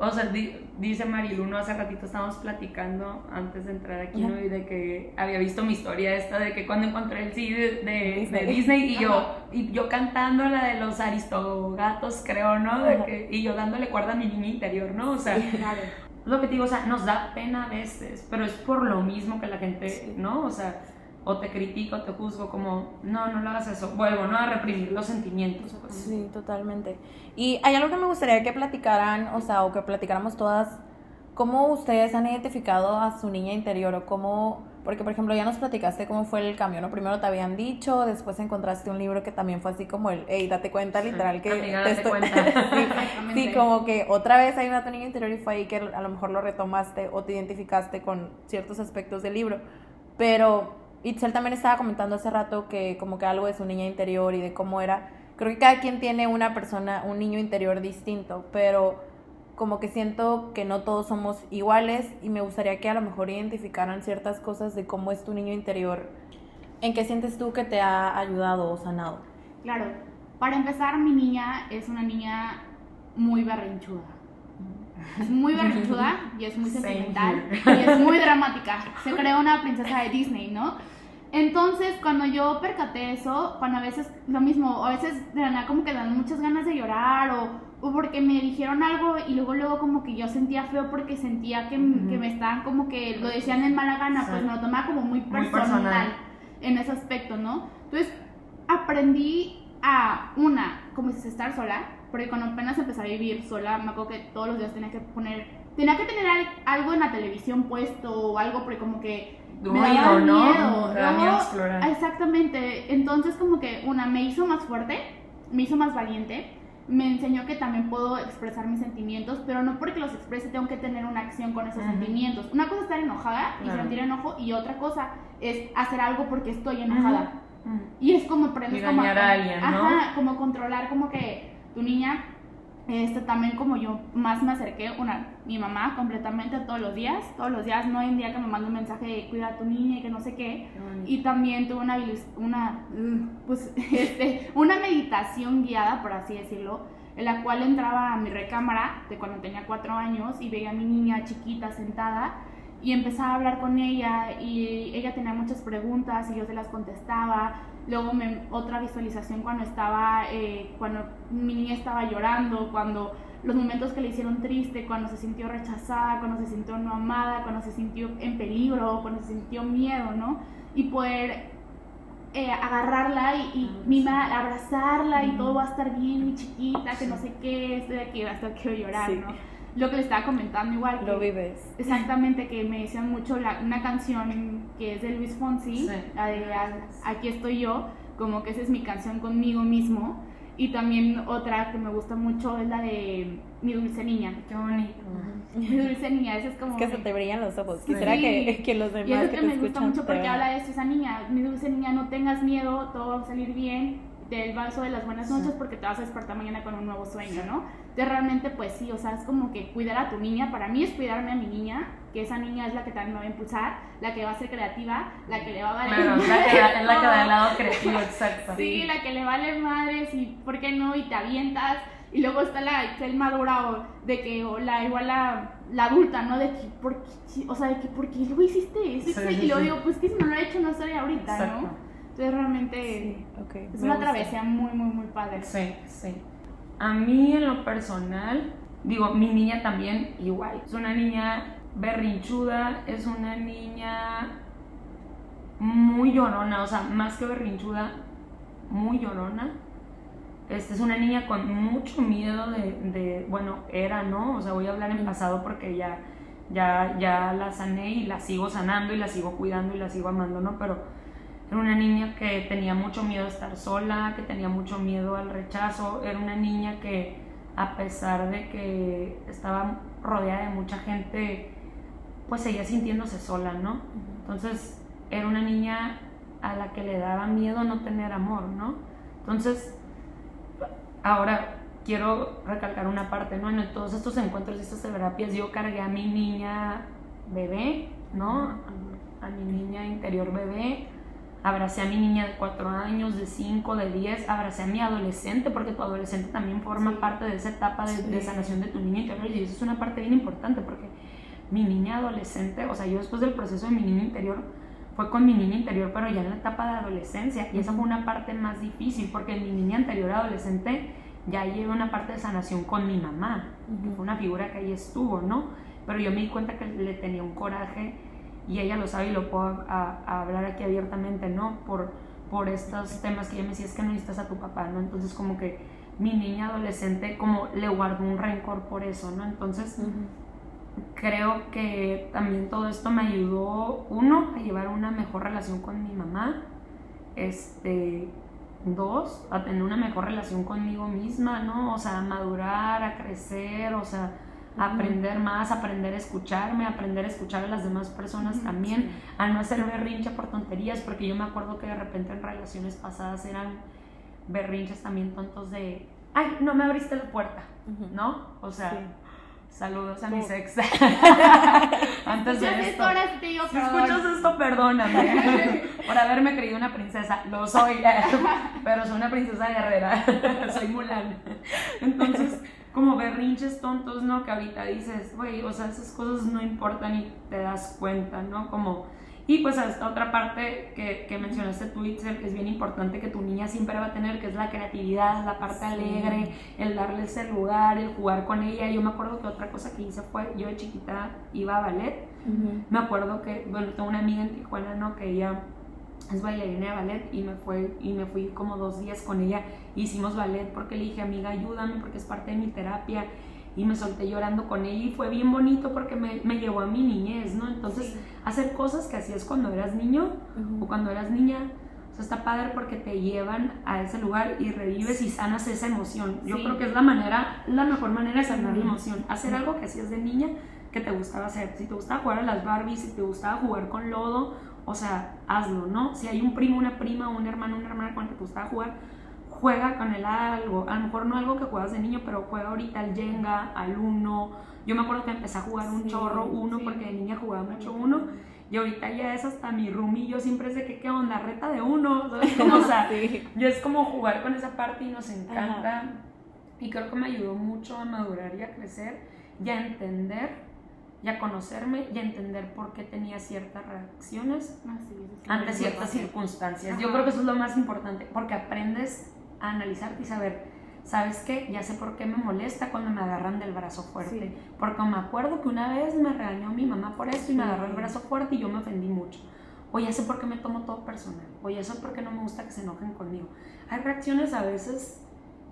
O sea, di- dice Marilu, ¿no? Hace ratito estábamos platicando antes de entrar aquí, ¿no? Y de que había visto mi historia esta de que cuando encontré el CD de, de- Disney. de Disney y yo, y yo cantando la de los aristogatos, creo, ¿no? De Ajá. que, y yo dándole cuerda a mi niña interior, ¿no? O sea, Claro. Lo que te digo, o sea, nos da pena a veces, pero es por lo mismo que la gente, Sí. ¿no? O sea, o te critico, o te juzgo como, no, no lo hagas eso. Vuelvo, ¿no? A reprimir los sentimientos. pues. Sí, totalmente. Y hay algo que me gustaría que platicaran, o sea, o que platicáramos todas, cómo ustedes han identificado a su niña interior o cómo, Porque, por ejemplo, ya nos platicaste cómo fue el cambio, ¿no? Primero te habían dicho, después encontraste un libro que también fue así como el, hey, date cuenta, literal, que... Amiga, te date estoy- cuenta. sí, sí, como que otra vez hay una tu niño interior y fue ahí que a lo mejor lo retomaste o te identificaste con ciertos aspectos del libro. Pero Itzel también estaba comentando hace rato que como que algo de su niña interior y de cómo era. Creo que cada quien tiene una persona, un niño interior distinto, pero como que siento que no todos somos iguales y me gustaría que a lo mejor identificaran ciertas cosas de cómo es tu niño interior. ¿En qué sientes tú que te ha ayudado o sanado? Claro, para empezar, mi niña es una niña muy berrinchuda. Es muy berrinchuda y es muy sentimental y es muy dramática. Se creó una princesa de Disney, ¿no? Entonces, cuando yo percaté eso, cuando a veces lo mismo, a veces de la nada como que dan muchas ganas de llorar o, o porque me dijeron algo y luego luego como que yo sentía feo porque sentía que, Ujú. que me estaban como que lo decían en mala gana, Sí. pues me lo tomaba como muy Muy personal, personal. en ese aspecto, ¿no? Entonces, aprendí a, una, como dices, estar sola, porque cuando apenas empecé a vivir sola, me acuerdo que todos los días tenía que poner, tenía que tener al- algo en la televisión puesto o algo, porque como que me daba ¿no? miedo. Da miedo explorar. Exactamente, entonces como que una, me hizo más fuerte, me hizo más valiente, me enseñó que también puedo expresar mis sentimientos, pero no porque los exprese tengo que tener una acción con esos sentimientos. Una cosa es estar enojada y Claro. sentir enojo y otra cosa es hacer algo porque estoy enojada. Y es como aprendes como dañar a alguien, ¿no? Ajá, como controlar como que tu niña este también como yo más me acerqué una mi mamá completamente todos los días, todos los días no hay un día que me mande un mensaje de cuida a tu niña y que no sé qué. Y también tuve una una mm, pues este una meditación guiada por así decirlo, en la cual entraba a mi recámara de cuando tenía cuatro años y veía a mi niña chiquita sentada y empezaba a hablar con ella y ella tenía muchas preguntas y yo se las contestaba. Luego me, otra visualización cuando estaba, eh, cuando mi niña estaba llorando, cuando los momentos que le hicieron triste, cuando se sintió rechazada, cuando se sintió no amada, cuando se sintió en peligro, cuando se sintió miedo, ¿no? Y poder eh, agarrarla y, y mimar, abrazarla y todo va a estar bien, mi chiquita, que no sé qué, estoy aquí, hasta quiero llorar, Sí. ¿no? Lo que le estaba comentando igual. Lo que- vives. Exactamente, que me decían mucho la- una canción que es de Luis Fonsi, Sí. la de A- Aquí estoy yo, como que esa es mi canción conmigo mismo. Y también otra que me gusta mucho es la de Mi dulce niña. Qué bonito. Mi dulce niña, esa es como... Es que se te brillan los ojos. Sí. Quisiera que, que los y demás es que que te me gusta escuchan mucho porque habla de eso, esa niña, mi dulce niña, no tengas miedo, todo va a salir bien, del vaso de las buenas noches porque te vas a despertar mañana con un nuevo sueño, ¿no? Entonces realmente pues sí, o sea, es como que cuidar a tu niña, para mí es cuidarme a mi niña, que esa niña es la que también me va a impulsar, la que va a ser creativa, la que le va a valer Claro, es la que da, es la que da el todo. lado creativo, exacto. Sí, la que le vale madres y por qué no y te avientas. Y luego está la es madura o de que o la igual la, la adulta, ¿no? De que por qué, o sea, de que por qué luego hiciste eso. Sí, sí, y luego sí. digo, pues que si no lo he hecho no estaría ahorita, Exacto. ¿no? Entonces realmente Sí, ok, es me una gusta. travesía muy, muy, muy padre. Sí, sí. A mí en lo personal, digo, mi niña también igual. Es una niña berrinchuda, es una niña muy llorona, o sea, más que berrinchuda, muy llorona. Este es una niña con mucho miedo de, de- bueno, era, ¿no? O sea, voy a hablar en pasado porque ya, ya, ya la sané y la sigo sanando y la sigo cuidando y la sigo amando, ¿no? Pero era una niña que tenía mucho miedo a estar sola, que tenía mucho miedo al rechazo, era una niña que a pesar de que estaba rodeada de mucha gente, pues seguía sintiéndose sola, ¿no? Entonces era una niña a la que le daba miedo no tener amor, ¿no? Entonces, ahora quiero recalcar una parte, ¿no? En todos estos encuentros y estas terapias yo cargué a mi niña bebé, ¿no? A mi niña interior bebé, abracé a mi niña de 4 años, de 5, de 10, abracé a mi adolescente, porque tu adolescente también forma parte de esa etapa de, sanación de tu niña interior, y eso es una parte bien importante, porque mi niña adolescente, o sea, yo después del proceso de mi niña interior, fue con mi niña interior, pero ya en la etapa de adolescencia, y esa fue una parte más difícil, porque en mi niña anterior adolescente ya llevé una parte de sanación con mi mamá, que fue una figura que ahí estuvo, ¿no? Pero yo me di cuenta que le tenía un coraje y ella lo sabe y lo puedo a- a hablar aquí abiertamente, ¿no? Por, por estos temas que ella me decía, es que no necesitas a tu papá, ¿no? Entonces como que mi niña adolescente como le guardó un rencor por eso, ¿no? Entonces creo que también todo esto me ayudó, uno, a llevar una mejor relación con mi mamá, este, dos, a tener una mejor relación conmigo misma, ¿no? O sea, a madurar, a crecer, o sea, aprender más, aprender a escucharme, aprender a escuchar a las demás personas también, a no hacer berrinche por tonterías, porque yo me acuerdo que de repente en relaciones pasadas eran berrinches también tontos de, ay, no me abriste la puerta, ¿no? O sea, saludos a mis ex. Antes de esto. te digo Si escuchas esto, perdóname por haberme creído una princesa. Lo soy, pero soy una princesa guerrera. Soy Mulan. Entonces, como berrinches tontos, ¿no? Que ahorita dices, güey, o sea, esas cosas no importan y te das cuenta, ¿no? Como. Y pues esta otra parte que, que mencionaste tú, Itzel, que es bien importante que tu niña siempre va a tener, que es la creatividad, la parte alegre, el darle ese lugar, el jugar con ella. Yo me acuerdo que otra cosa que hice fue, yo de chiquita iba a ballet me acuerdo que, bueno, tengo una amiga en Tijuana, ¿no? Que ella es bailarina de ballet y me, fue, y me fui como dos días con ella. Hicimos ballet porque le dije, amiga, ayúdame porque es parte de mi terapia. Y me solté llorando con ella y fue bien bonito porque me, me llevó a mi niñez, ¿no? Entonces, hacer cosas que hacías cuando eras niño o cuando eras niña, o sea, está padre porque te llevan a ese lugar y revives y sanas esa emoción. Yo Sí. creo que es la manera, la mejor manera de sanar la emoción. Hacer algo que hacías de niña que te gustaba hacer. Si te gustaba jugar a las Barbies, si te gustaba jugar con lodo, o sea, hazlo, ¿no? Si hay un primo, una prima, un hermano, una hermana con el que te gustaba jugar, juega con él algo. A lo mejor no algo que juegas de niño, pero juega ahorita al Jenga, al Uno. Yo me acuerdo que empecé a jugar un Sí, chorro Uno sí. porque de niña jugaba mucho Uno. Y ahorita ya es hasta mi roomie, yo siempre sé que qué onda, reta de uno, ¿sabes? O sea, Sí. yo es como jugar con esa parte y nos encanta. Y creo que me ayudó mucho a madurar y a crecer y a entender y a conocerme y a entender por qué tenía ciertas reacciones Así es. ante ciertas circunstancias. Yo Ajá. creo que eso es lo más importante, porque aprendes a analizarte y saber, ¿sabes qué? Ya sé por qué me molesta cuando me agarran del brazo fuerte. Porque me acuerdo que una vez me regañó mi mamá por esto y me agarró el brazo fuerte y yo me ofendí mucho. O ya sé por qué me tomo todo personal. O ya sé por qué no me gusta que se enojen conmigo. Hay reacciones a veces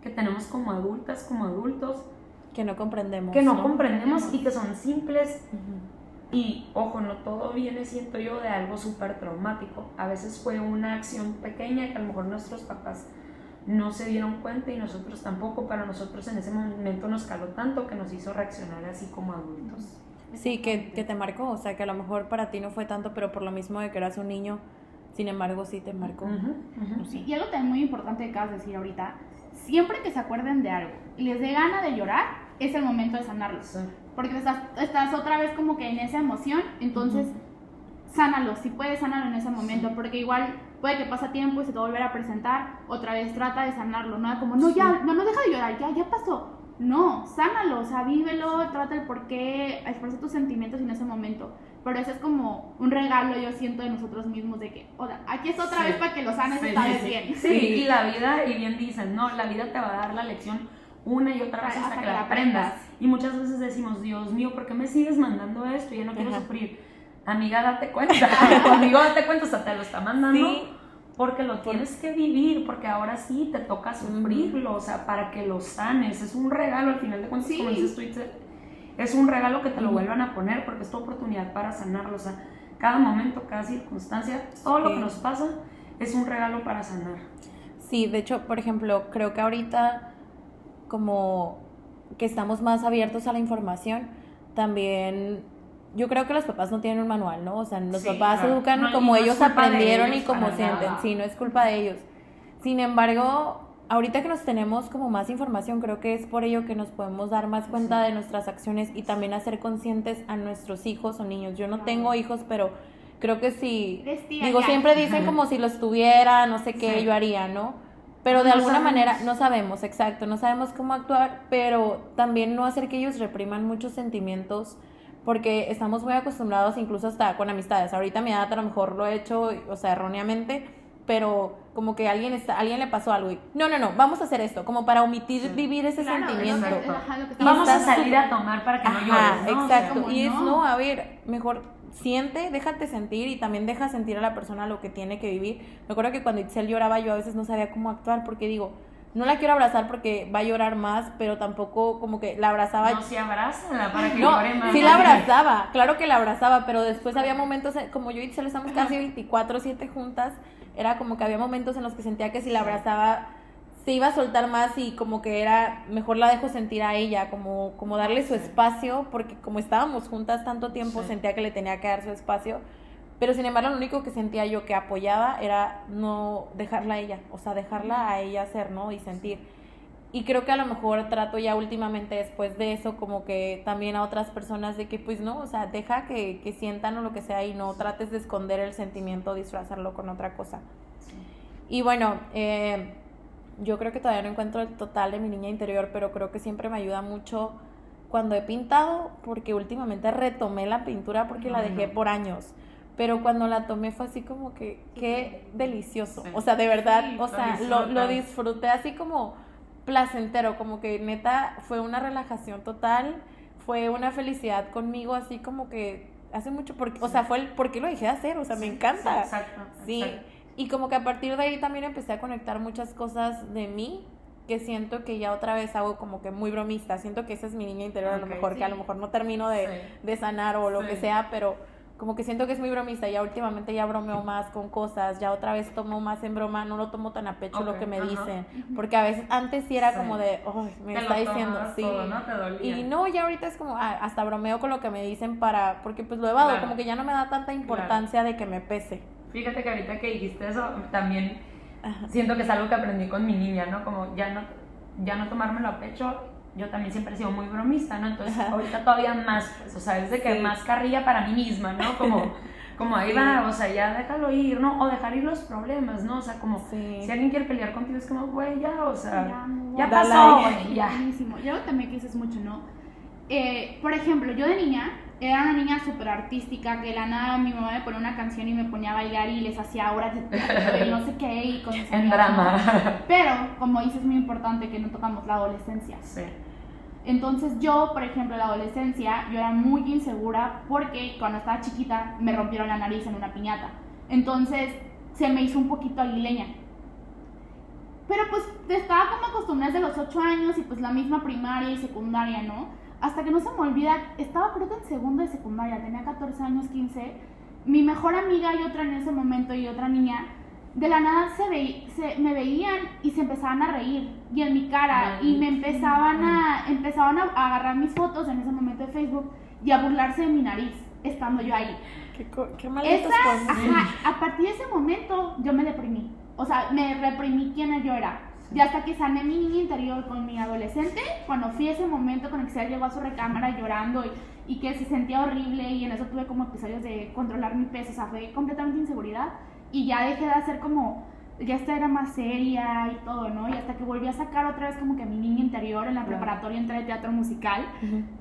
que tenemos como adultas, como adultos, Que no comprendemos. que no, comprendemos y que son simples Ujú. y ojo, no todo viene, siento yo, de algo súper traumático. A veces fue una acción pequeña que a lo mejor nuestros papás no se dieron cuenta y nosotros tampoco, pero nosotros en ese momento nos caló tanto que nos hizo reaccionar así como adultos. Sí, que, que te marcó, o sea, que a lo mejor para ti no fue tanto, pero por lo mismo de que eras un niño, sin embargo sí te marcó. Ujú, ujú. Sí, y algo también muy importante que acabas de decir ahorita, siempre que se acuerden de algo y les dé gana de llorar, es el momento de sanarlo. Sí. Porque estás, estás otra vez como que en esa emoción, entonces sánalo, si puedes sánalo en ese momento, porque igual puede que pase tiempo y se te va a presentar, otra vez trata de sanarlo, no como, no, ya, no, no deja de llorar, ya, ya pasó. No, sánalo, o sea, vívelo, trata el por qué, expresa tus sentimientos en ese momento. Pero eso es como un regalo, yo siento, de nosotros mismos, de que, o sea, aquí está otra Sí. vez para que lo sanes Sí, esta sí, vez bien. Sí, y la vida, y bien dicen, no, la vida te va a dar la lección una y otra vez hasta, que la aprendas. Y muchas veces decimos, Dios mío, ¿por qué me sigues mandando esto? Ya no quiero Ajá. sufrir. Amiga, date cuenta. Amigo, date cuenta, o sea, te lo está mandando. Sí. Porque lo tienes que vivir, porque ahora sí te toca sufrirlo, o sea, para que lo sanes. Es un regalo, al final de cuentas, Sí. como dices tú, es un regalo que te lo vuelvan a poner porque es tu oportunidad para sanarlo. O sea, cada momento, cada circunstancia, todo lo que nos pasa es un regalo para sanar. Sí, de hecho, por ejemplo, creo que ahorita como que estamos más abiertos a la información, también yo creo que los papás no tienen un manual, ¿no? O sea, los Sí, papás claro. educan No, y como no ellos aprendieron y ellos como para sienten, nada. sí, no es culpa de ellos. Sin embargo, ahorita que nos tenemos como más información, creo que es por ello que nos podemos dar más cuenta de nuestras acciones y también hacer conscientes a nuestros hijos o niños. Yo no tengo hijos, pero creo que tía digo ya. siempre dicen como si los tuviera, no sé qué Sí. yo haría, ¿no? Pero de No alguna sabemos. manera no sabemos, exacto, no sabemos cómo actuar, pero también no hacer que ellos repriman muchos sentimientos porque estamos muy acostumbrados incluso hasta con amistades. Ahorita a mi edad a lo mejor lo he hecho, o sea, erróneamente, pero como que alguien está, alguien le pasó algo y no, no, no, vamos a hacer esto, como para omitir Sí. vivir ese Claro, sentimiento. ajá, Vamos a salir a tomar para que no llores, ¿no? O sea, exacto. y es, no. no, a ver, mejor siente, déjate sentir y también deja sentir a la persona lo que tiene que vivir. Me acuerdo que cuando Itzel lloraba yo a veces no sabía cómo actuar porque digo, no la quiero abrazar porque va a llorar más, pero tampoco como que la abrazaba. No, sí, abrázala para que No, llore más. sí la abrazaba, claro que la abrazaba, pero después había momentos, en- como yo y Itzel estamos casi 24, 7 juntas, era como que había momentos en los que sentía que si la abrazaba se iba a soltar más y como que era, mejor la dejo sentir a ella, como, como darle su espacio, porque como estábamos juntas tanto tiempo, Sí. sentía que le tenía que dar su espacio. Pero sin embargo, lo único que sentía yo que apoyaba era no dejarla a ella, o sea, dejarla a ella hacer, ¿no? Y sentir. Y creo que a lo mejor trato ya últimamente después de eso como que también a otras personas de que pues no, o sea, deja que, que sientan o lo que sea y no trates de esconder el sentimiento, disfrazarlo con otra cosa. Y bueno, eh, yo creo que todavía no encuentro el total de mi niña interior, pero creo que siempre me ayuda mucho cuando he pintado, porque últimamente retomé la pintura porque la dejé por años. Pero cuando la tomé fue así como que, qué delicioso. O sea, de verdad, o sea, lo, lo disfruté así como placentero, como que neta fue una relajación total, fue una felicidad conmigo, así como que hace mucho, porque, o sea, fue el, ¿por qué lo dejé de hacer? O sea, me encanta. sí, exacto. Sí, exacto. Y como que a partir de ahí también empecé a conectar muchas cosas de mí que siento que ya otra vez hago como que muy bromista. Siento que esa es mi niña interior, a lo mejor que a sí. lo mejor no termino de, Sí. de sanar o lo que Sí. sea, pero como que siento que es muy bromista. Ya últimamente ya bromeo más con cosas, ya otra vez tomo más en broma, no lo tomo tan a pecho lo Ok, que me ajá. dicen. Porque a veces antes sí era Sí. como de, "Ay, me Te está lo diciendo, sí. todo, ¿no? Te dolía. Y no, ya ahorita es como, ah, hasta bromeo con lo que me dicen para, porque pues lo evado, Claro. como que ya no me da tanta importancia de que me pese. Fíjate que ahorita que dijiste eso, también Ajá. siento que es algo que aprendí con mi niña, ¿no? Como ya no, ya no tomármelo a pecho. Yo también siempre he sido muy bromista, ¿no? Entonces, Ajá. ahorita todavía más, pues, o sea, es de que Sí. más carrilla para mí misma, ¿no? Como, como ahí Sí. va, o sea, ya déjalo ir, ¿no? O dejar ir los problemas, ¿no? O sea, como, Sí. si alguien quiere pelear contigo, es como, güey, ya, o sea, Ya, no, ya, pasó, güey, ya. Buenísimo. Y algo también que dices mucho, ¿no? Eh, por ejemplo, yo de niña era una niña súper artística que de la nada mi mamá me ponía una canción y me ponía a bailar y les hacía obras de no sé qué y con mis En drama. Pero, como dices, es muy importante que no tocamos la adolescencia. Sí. Entonces yo, por ejemplo, en la adolescencia, yo era muy insegura porque cuando estaba chiquita me rompieron la nariz en una piñata. Entonces se me hizo un poquito aguileña. Pero pues estaba como acostumbrada desde los 8 años y pues la misma primaria y secundaria, ¿no? Hasta que no se me olvida, estaba creo que en segundo de secundaria, tenía 14 años, 15. Mi mejor amiga y otra en ese momento y otra niña, de la nada se, ve, se me veían y se empezaban a reír y en mi cara y me empezaban a empezaban a agarrar mis fotos en ese momento de Facebook y a burlarse de mi nariz estando yo ahí. Qué, qué Esa, ajá, a partir de ese momento yo me deprimí. O sea, me reprimí quien yo era. Y hasta que sané mi niña interior con mi adolescente, cuando fui a ese momento con el que se llegó a su recámara llorando y, y que se sentía horrible y en eso tuve como episodios de controlar mi peso, o sea, fue completamente inseguridad y ya dejé de hacer como, ya esta era más seria y todo, ¿no? Y hasta que volví a sacar otra vez como que mi niña interior en la preparatoria entré de teatro musical,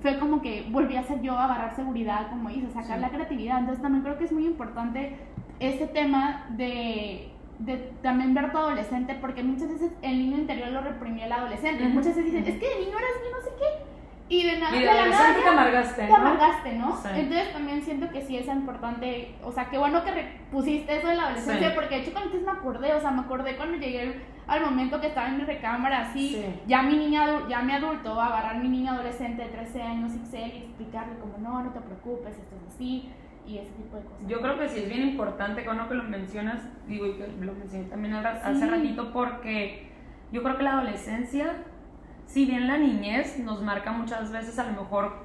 fue como que volví a ser yo, a agarrar seguridad, como dices, sacar Sí. la creatividad. Entonces también creo que es muy importante este tema de, de también ver tu adolescente, porque muchas veces el niño interior lo reprimió el adolescente. Ujú. Muchas veces dicen, es que de niño eras bien no sé qué. Y de nada, Y de de la nada adolescente te amargaste, te ¿no? amargaste, ¿no? Sí. Entonces también siento que sí es importante, o sea, qué bueno que pusiste eso de la adolescencia, Sí. porque de hecho cuando me acordé, o sea, me acordé cuando llegué al- momento que estaba en mi recámara, así, Sí. ya mi niña, ya mi adulto, agarrar a mi niña adolescente de 13 años, Ixel, y explicarle como, no, no te preocupes, esto es así, y ese tipo de cosas. Yo creo que sí es bien importante con lo que lo mencionas, digo, y que lo mencioné también hace Sí. ratito, porque yo creo que la adolescencia, si bien la niñez nos marca muchas veces a lo mejor,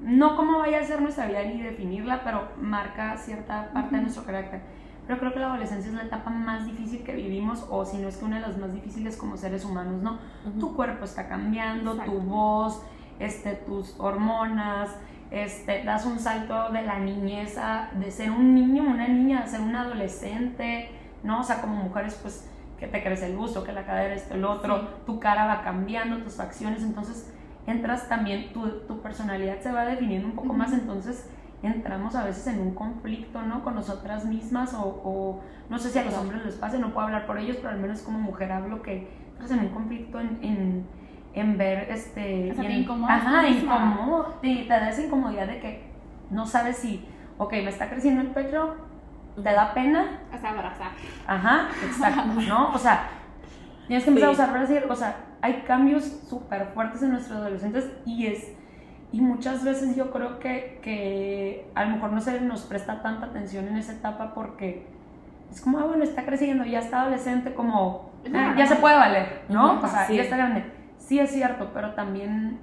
no cómo vaya a ser nuestra vida ni definirla, pero marca cierta parte de nuestro carácter. Pero creo que la adolescencia es la etapa más difícil que vivimos, o si no es que una de las más difíciles como seres humanos, ¿no? Ujú. Tu cuerpo está cambiando, tu voz, este, tus hormonas, este, das un salto de la niñez a, de ser un niño, una niña, a ser un adolescente, ¿no? O sea, como mujeres, pues, que te crece el busto, que la cadera, esto, el otro, Sí. tu cara va cambiando, tus facciones, entonces entras también, tu, tu personalidad se va definiendo un poco más, entonces entramos a veces en un conflicto, ¿no? Con nosotras mismas o, o no sé si a los hombres les pase, no puedo hablar por ellos, pero al menos como mujer hablo que entras en un conflicto en, en, en ver, este... O sea, te Ajá, incómodo, te, te da esa incomodidad de que no sabes si, ok, me está creciendo el pecho, te da pena, Hasta abrazar. Ajá, exacto, ¿no? O sea, Tienes que empezar Sí. a usar. O sea, hay cambios súper fuertes en nuestros adolescentes y es. Y muchas veces yo creo que, que a lo mejor no se nos presta tanta atención en esa etapa porque es como, ah, bueno, está creciendo, ya está adolescente, como, ah, ya se puede valer, ¿no? O sea, sí. ya está grande. Sí es cierto, pero también,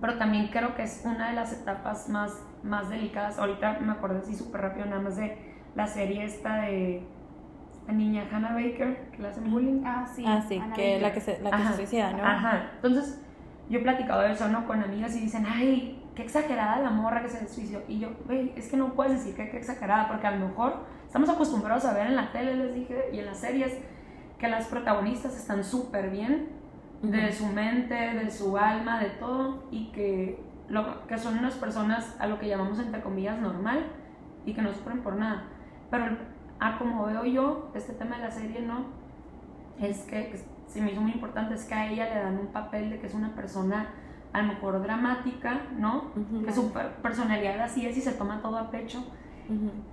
pero también creo que es una de las etapas más, más delicadas. Ahorita me acordé así súper rápido nada más de la serie esta de la niña Hannah Baker, que le hacen bullying. Ah, sí. Ah, sí, que Baker. la que se, la que Ajá, se suicida, ¿no? Ajá. Entonces, yo he platicado de eso, ¿no? Con amigas y dicen, ay, qué exagerada la morra que se suicidó. Y yo, güey, es que no puedes decir que qué exagerada, porque a lo mejor estamos acostumbrados a ver en la tele, les dije, y en las series, que las protagonistas están súper bien de su mente, de su alma, de todo, y que, lo, que son unas personas a lo que llamamos entre comillas normal y que no sufren por nada. Pero a como veo yo, este tema de la serie, ¿no? Es que, que se me hizo muy importante, es que a ella le dan un papel de que es una persona a lo mejor dramática, ¿no? Ujú. Que su per- personalidad así es y se toma todo a pecho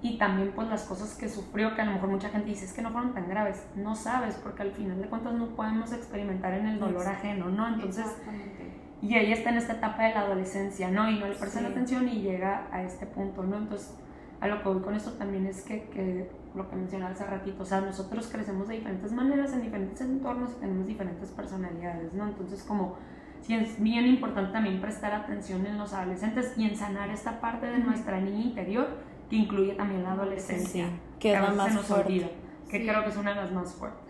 Y también pues las cosas que sufrió que a lo mejor mucha gente dice es que no fueron tan graves no sabes porque al final de cuentas no podemos experimentar en el dolor ajeno no entonces Exactamente. y ella está en esta etapa de la adolescencia no y no le presta Sí. la atención y llega a este punto no entonces a lo que voy con esto también es que, que lo que mencionaba hace ratito o sea nosotros crecemos de diferentes maneras en diferentes entornos y tenemos diferentes personalidades no entonces como sí es bien importante también prestar atención en los adolescentes y en sanar esta parte de nuestra niña interior que incluye también la adolescencia. Sí, que es la más se nos fuerte. olvida, que Sí. creo que es una de las más fuertes.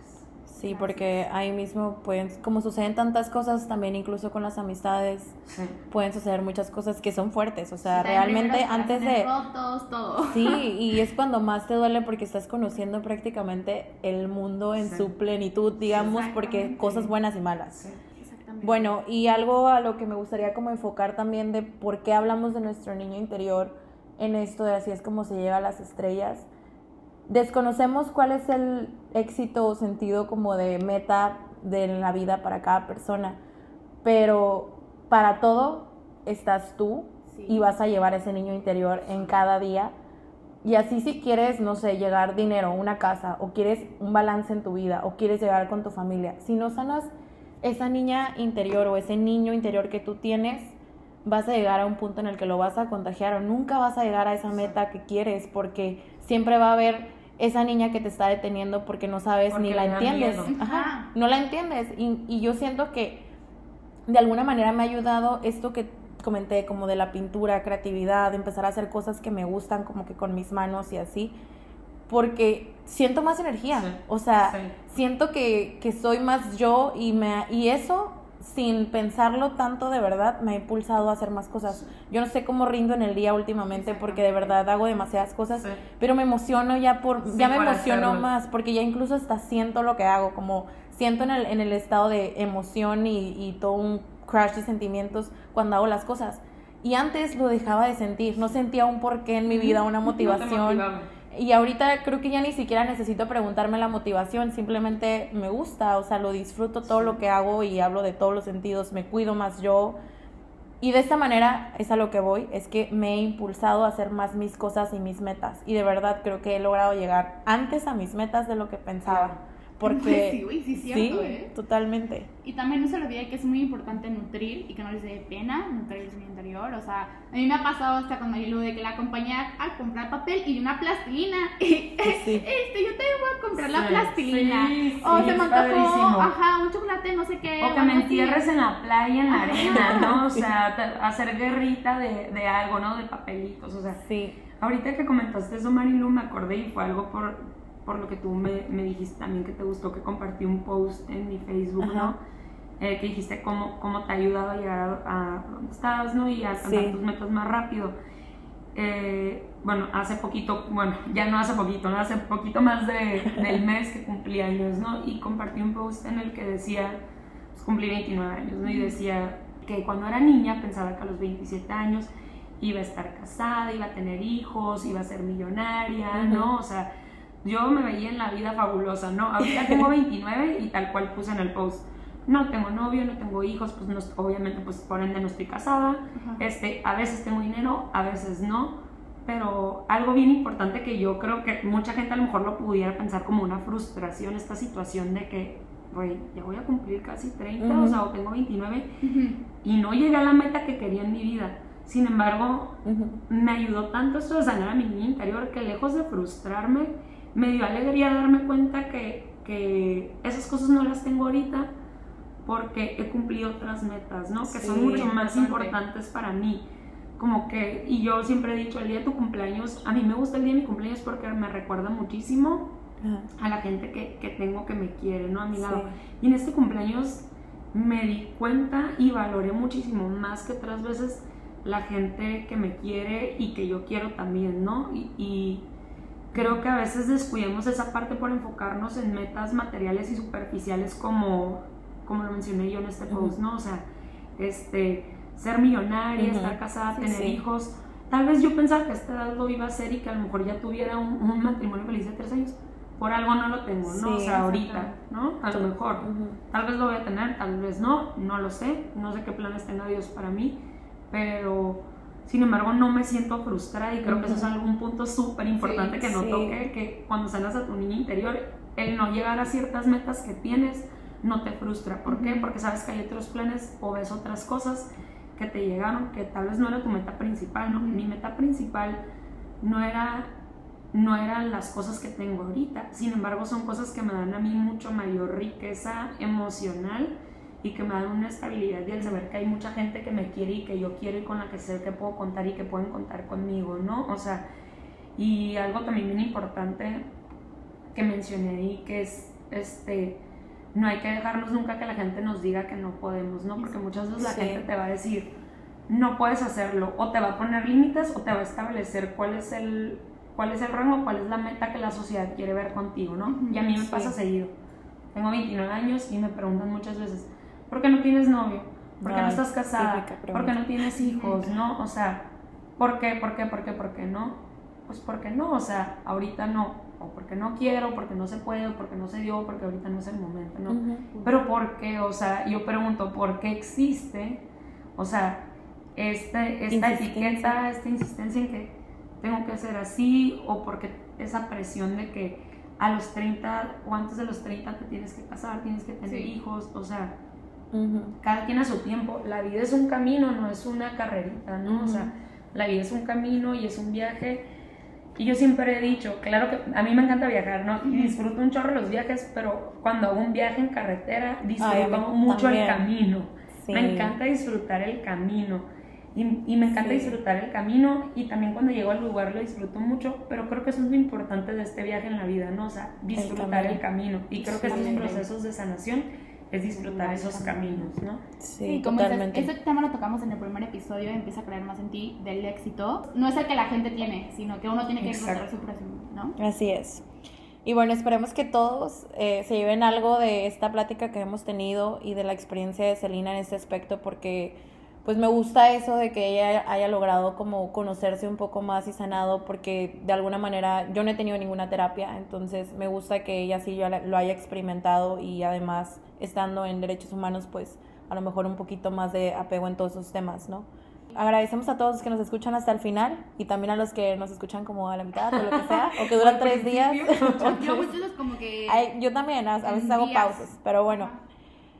Sí, porque ahí mismo pueden, como suceden tantas cosas, también incluso con las amistades, Sí. pueden suceder muchas cosas que son fuertes. O sea, También realmente antes de... rotos, todo. Sí, y es cuando más te duele porque estás conociendo prácticamente el mundo en Sí. su plenitud, digamos, porque cosas buenas y malas. Sí. Exactamente. Bueno, y algo a lo que me gustaría como enfocar también de por qué hablamos de nuestro niño interior en esto de así es como se llega a las estrellas. Desconocemos cuál es el éxito o sentido como de meta de la vida para cada persona, pero para todo estás tú Sí. y vas a llevar ese niño interior en cada día. Y así si quieres, no sé, llegar dinero, una casa, o quieres un balance en tu vida, o quieres llegar con tu familia, si no sanas esa niña interior o ese niño interior que tú tienes, vas a llegar a un punto en el que lo vas a contagiar o nunca vas a llegar a esa meta que quieres porque siempre va a haber esa niña que te está deteniendo porque no sabes Porque ni la entiendes. Ajá, no la entiendes. Y, y yo siento que de alguna manera me ha ayudado esto que comenté, como de la pintura, creatividad, empezar a hacer cosas que me gustan, como que con mis manos y así, porque siento más energía. Sí, O sea, sí. siento que, que soy más yo y, me, y eso, sin pensarlo tanto de verdad, me ha impulsado a hacer más cosas. Yo no sé cómo rindo en el día últimamente porque de verdad hago demasiadas cosas, Sí. pero me emociono ya por, Sí, ya me emociono hacerlo. más porque ya incluso hasta siento lo que hago, como siento en el, en el estado de emoción y, y todo un crash de sentimientos cuando hago las cosas. Y antes lo dejaba de sentir, no sentía un porqué en mi vida, una motivación. Y ahorita creo que ya ni siquiera necesito preguntarme la motivación, simplemente me gusta, o sea, lo disfruto todo lo que hago y hablo de todos los sentidos, me cuido más yo. Y de esta manera es a lo que voy, es que me he impulsado a hacer más mis cosas y mis metas. Y de verdad creo que he logrado llegar antes a mis metas de lo que pensaba. Porque Sí, güey, sí es cierto, sí, ¿eh? totalmente. Y también no se le olvide que es muy importante nutrir y que no les dé pena nutrir su interior. O sea, a mí me ha pasado hasta con Marilu de que la acompañé a comprar papel y una plastilina. Y, Sí. este, yo te voy a comprar la plastilina. sí, o sí, se me antojó, ajá, un chocolate, no sé qué. O que me entierres en la playa, en la arena, ¿no? O sea, hacer guerrita de, de algo, ¿no? De papelitos, o sea. Sí, Ahorita que comentaste eso, Marilu, me acordé y fue algo por, por lo que tú me, me dijiste también que te gustó que compartí un post en mi Facebook, Ajá. ¿no? Eh, que dijiste cómo, cómo te ha ayudado a llegar a, a donde estás, ¿no? Y a alcanzar Sí. tus metas más rápido. Eh, bueno, hace poquito, bueno, ya no hace poquito, ¿no? Hace poquito más de, del mes que cumplí años, ¿no? Y compartí un post en el que decía, pues cumplí 29 años, ¿no? Y decía que cuando era niña pensaba que a los 27 años iba a estar casada, iba a tener hijos, iba a ser millonaria, ¿no? O sea, yo me veía en la vida fabulosa, ¿no? Ahorita tengo 29 y tal cual puse en el post. No tengo novio, no tengo hijos, pues no, obviamente pues por ende no estoy casada. Ajá. Este, a veces tengo dinero, a veces no, pero algo bien importante que yo creo que mucha gente a lo mejor lo pudiera pensar como una frustración, esta situación de que güey, ya voy a cumplir casi 30, o sea, o tengo 29, y no llegué a la meta que quería en mi vida. Sin embargo, me ayudó tanto esto de sanar a mi niña interior que lejos de frustrarme, me dio alegría darme cuenta que, que esas cosas no las tengo ahorita porque he cumplido otras metas, ¿no? Que son mucho más importantes para mí. Como que, y yo siempre he dicho, el día de tu cumpleaños, a mí me gusta el día de mi cumpleaños porque me recuerda muchísimo a la gente que, que, tengo que me quiere, ¿no? A mi lado. Y en este cumpleaños me di cuenta y valoré muchísimo más que otras veces la gente que me quiere y que yo quiero también, ¿no? Y, creo que a veces descuidamos esa parte por enfocarnos en metas materiales y superficiales como, como lo mencioné yo en este post, ¿no? O sea, este, ser millonaria, estar casada, tener hijos. Tal vez yo pensaba que a esta edad lo iba a hacer y que a lo mejor ya tuviera un, matrimonio feliz de tres años. Por algo no lo tengo, ¿no? o sea, ahorita, ¿no? A lo mejor. Tal vez lo voy a tener, tal vez no, no lo sé. No sé qué planes tenga Dios para mí, pero sin embargo no me siento frustrada y creo que eso es algún punto súper importante que no toque, que cuando sanas a tu niña interior, el no llegar a ciertas metas que tienes no te frustra. ¿Por qué? Porque sabes que hay otros planes o ves otras cosas que te llegaron, que tal vez no era tu meta principal, ¿no? Mi meta principal no era no eran las cosas que tengo ahorita, sin embargo son cosas que me dan a mí mucho mayor riqueza emocional y que me dan una estabilidad y el saber que hay mucha gente que me quiere y que yo quiero y con la que sé que puedo contar y que pueden contar conmigo, ¿no? O sea, y algo también bien importante que mencioné ahí que es este no hay que dejarnos nunca que la gente nos diga que no podemos, ¿no? Porque muchas veces la gente te va a decir, no puedes hacerlo, o te va a poner límites, o te va a establecer cuál es el, cuál es el rango, cuál es la meta que la sociedad quiere ver contigo, ¿no? Y a mí me pasa seguido. Tengo 29 años y me preguntan muchas veces, ¿por qué no tienes novio? ¿Por qué no estás casada? ¿Por qué no tienes hijos? ¿No? O sea, ¿por qué? ¿Por qué? ¿Por qué? ¿Por qué no? Pues porque no, o sea, ahorita no o porque no quiero, porque no se puede, porque no se dio, porque ahorita no es el momento, ¿no? Pero ¿por qué? O sea, yo pregunto, ¿por qué existe? O sea, este, esta etiqueta, esta insistencia en que tengo que hacer así, o porque esa presión de que a los 30 o antes de los 30 te tienes que casar, tienes que tener hijos, o sea, cada quien a su tiempo. La vida es un camino, no es una carrerita, ¿no? O sea, la vida es un camino y es un viaje y yo siempre he dicho, claro que a mí me encanta viajar, ¿no? Y disfruto un chorro los viajes, pero cuando hago un viaje en carretera, disfruto mucho el camino. Me encanta disfrutar el camino. Y, me encanta disfrutar el camino y también cuando llego al lugar lo disfruto mucho, pero creo que eso es lo importante de este viaje en la vida, ¿no? O sea, disfrutar el camino. Y creo que estos procesos de sanación es disfrutar esos caminos, ¿no? Sí, totalmente. ese tema lo tocamos en el primer episodio, empieza a creer más en ti, del éxito. No es el que la gente tiene, sino que uno tiene que encontrar su propio, ¿no? Así es. Y bueno, esperemos que todos eh, se lleven algo de esta plática que hemos tenido y de la experiencia de Celina en este aspecto, porque pues me gusta eso de que ella haya logrado como conocerse un poco más y sanado porque de alguna manera yo no he tenido ninguna terapia, entonces me gusta que ella sí lo haya experimentado y además estando en derechos humanos pues a lo mejor un poquito más de apego en todos esos temas, ¿no? Agradecemos a todos los que nos escuchan hasta el final y también a los que nos escuchan como a la mitad o lo que sea, o que duran tres días. yo, también, a, veces hago pausas, pero bueno.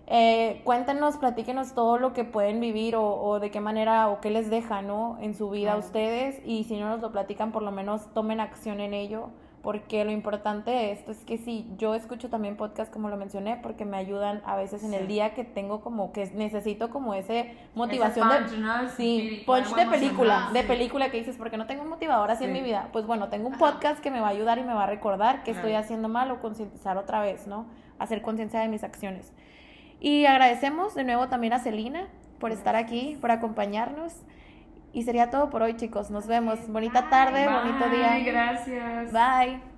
Eh, cuéntenos, platíquenos todo lo que pueden vivir o, de qué manera o qué les deja, ¿no? En su vida a ustedes y si no nos lo platican, por lo menos tomen acción en ello, porque lo importante de esto es que si yo escucho también podcast como lo mencioné, porque me ayudan a veces en el día que tengo como que necesito como ese motivación de sí, punch de película, de película que dices, porque no tengo un motivador así en mi vida. Pues bueno, tengo un podcast que me va a ayudar y me va a recordar que estoy haciendo mal o concientizar otra vez, ¿no? Hacer conciencia de mis acciones. Y agradecemos de nuevo también a Celina por estar aquí, por acompañarnos. Y sería todo por hoy, chicos. Nos vemos. Bonita tarde, bonito día. Gracias. Bye.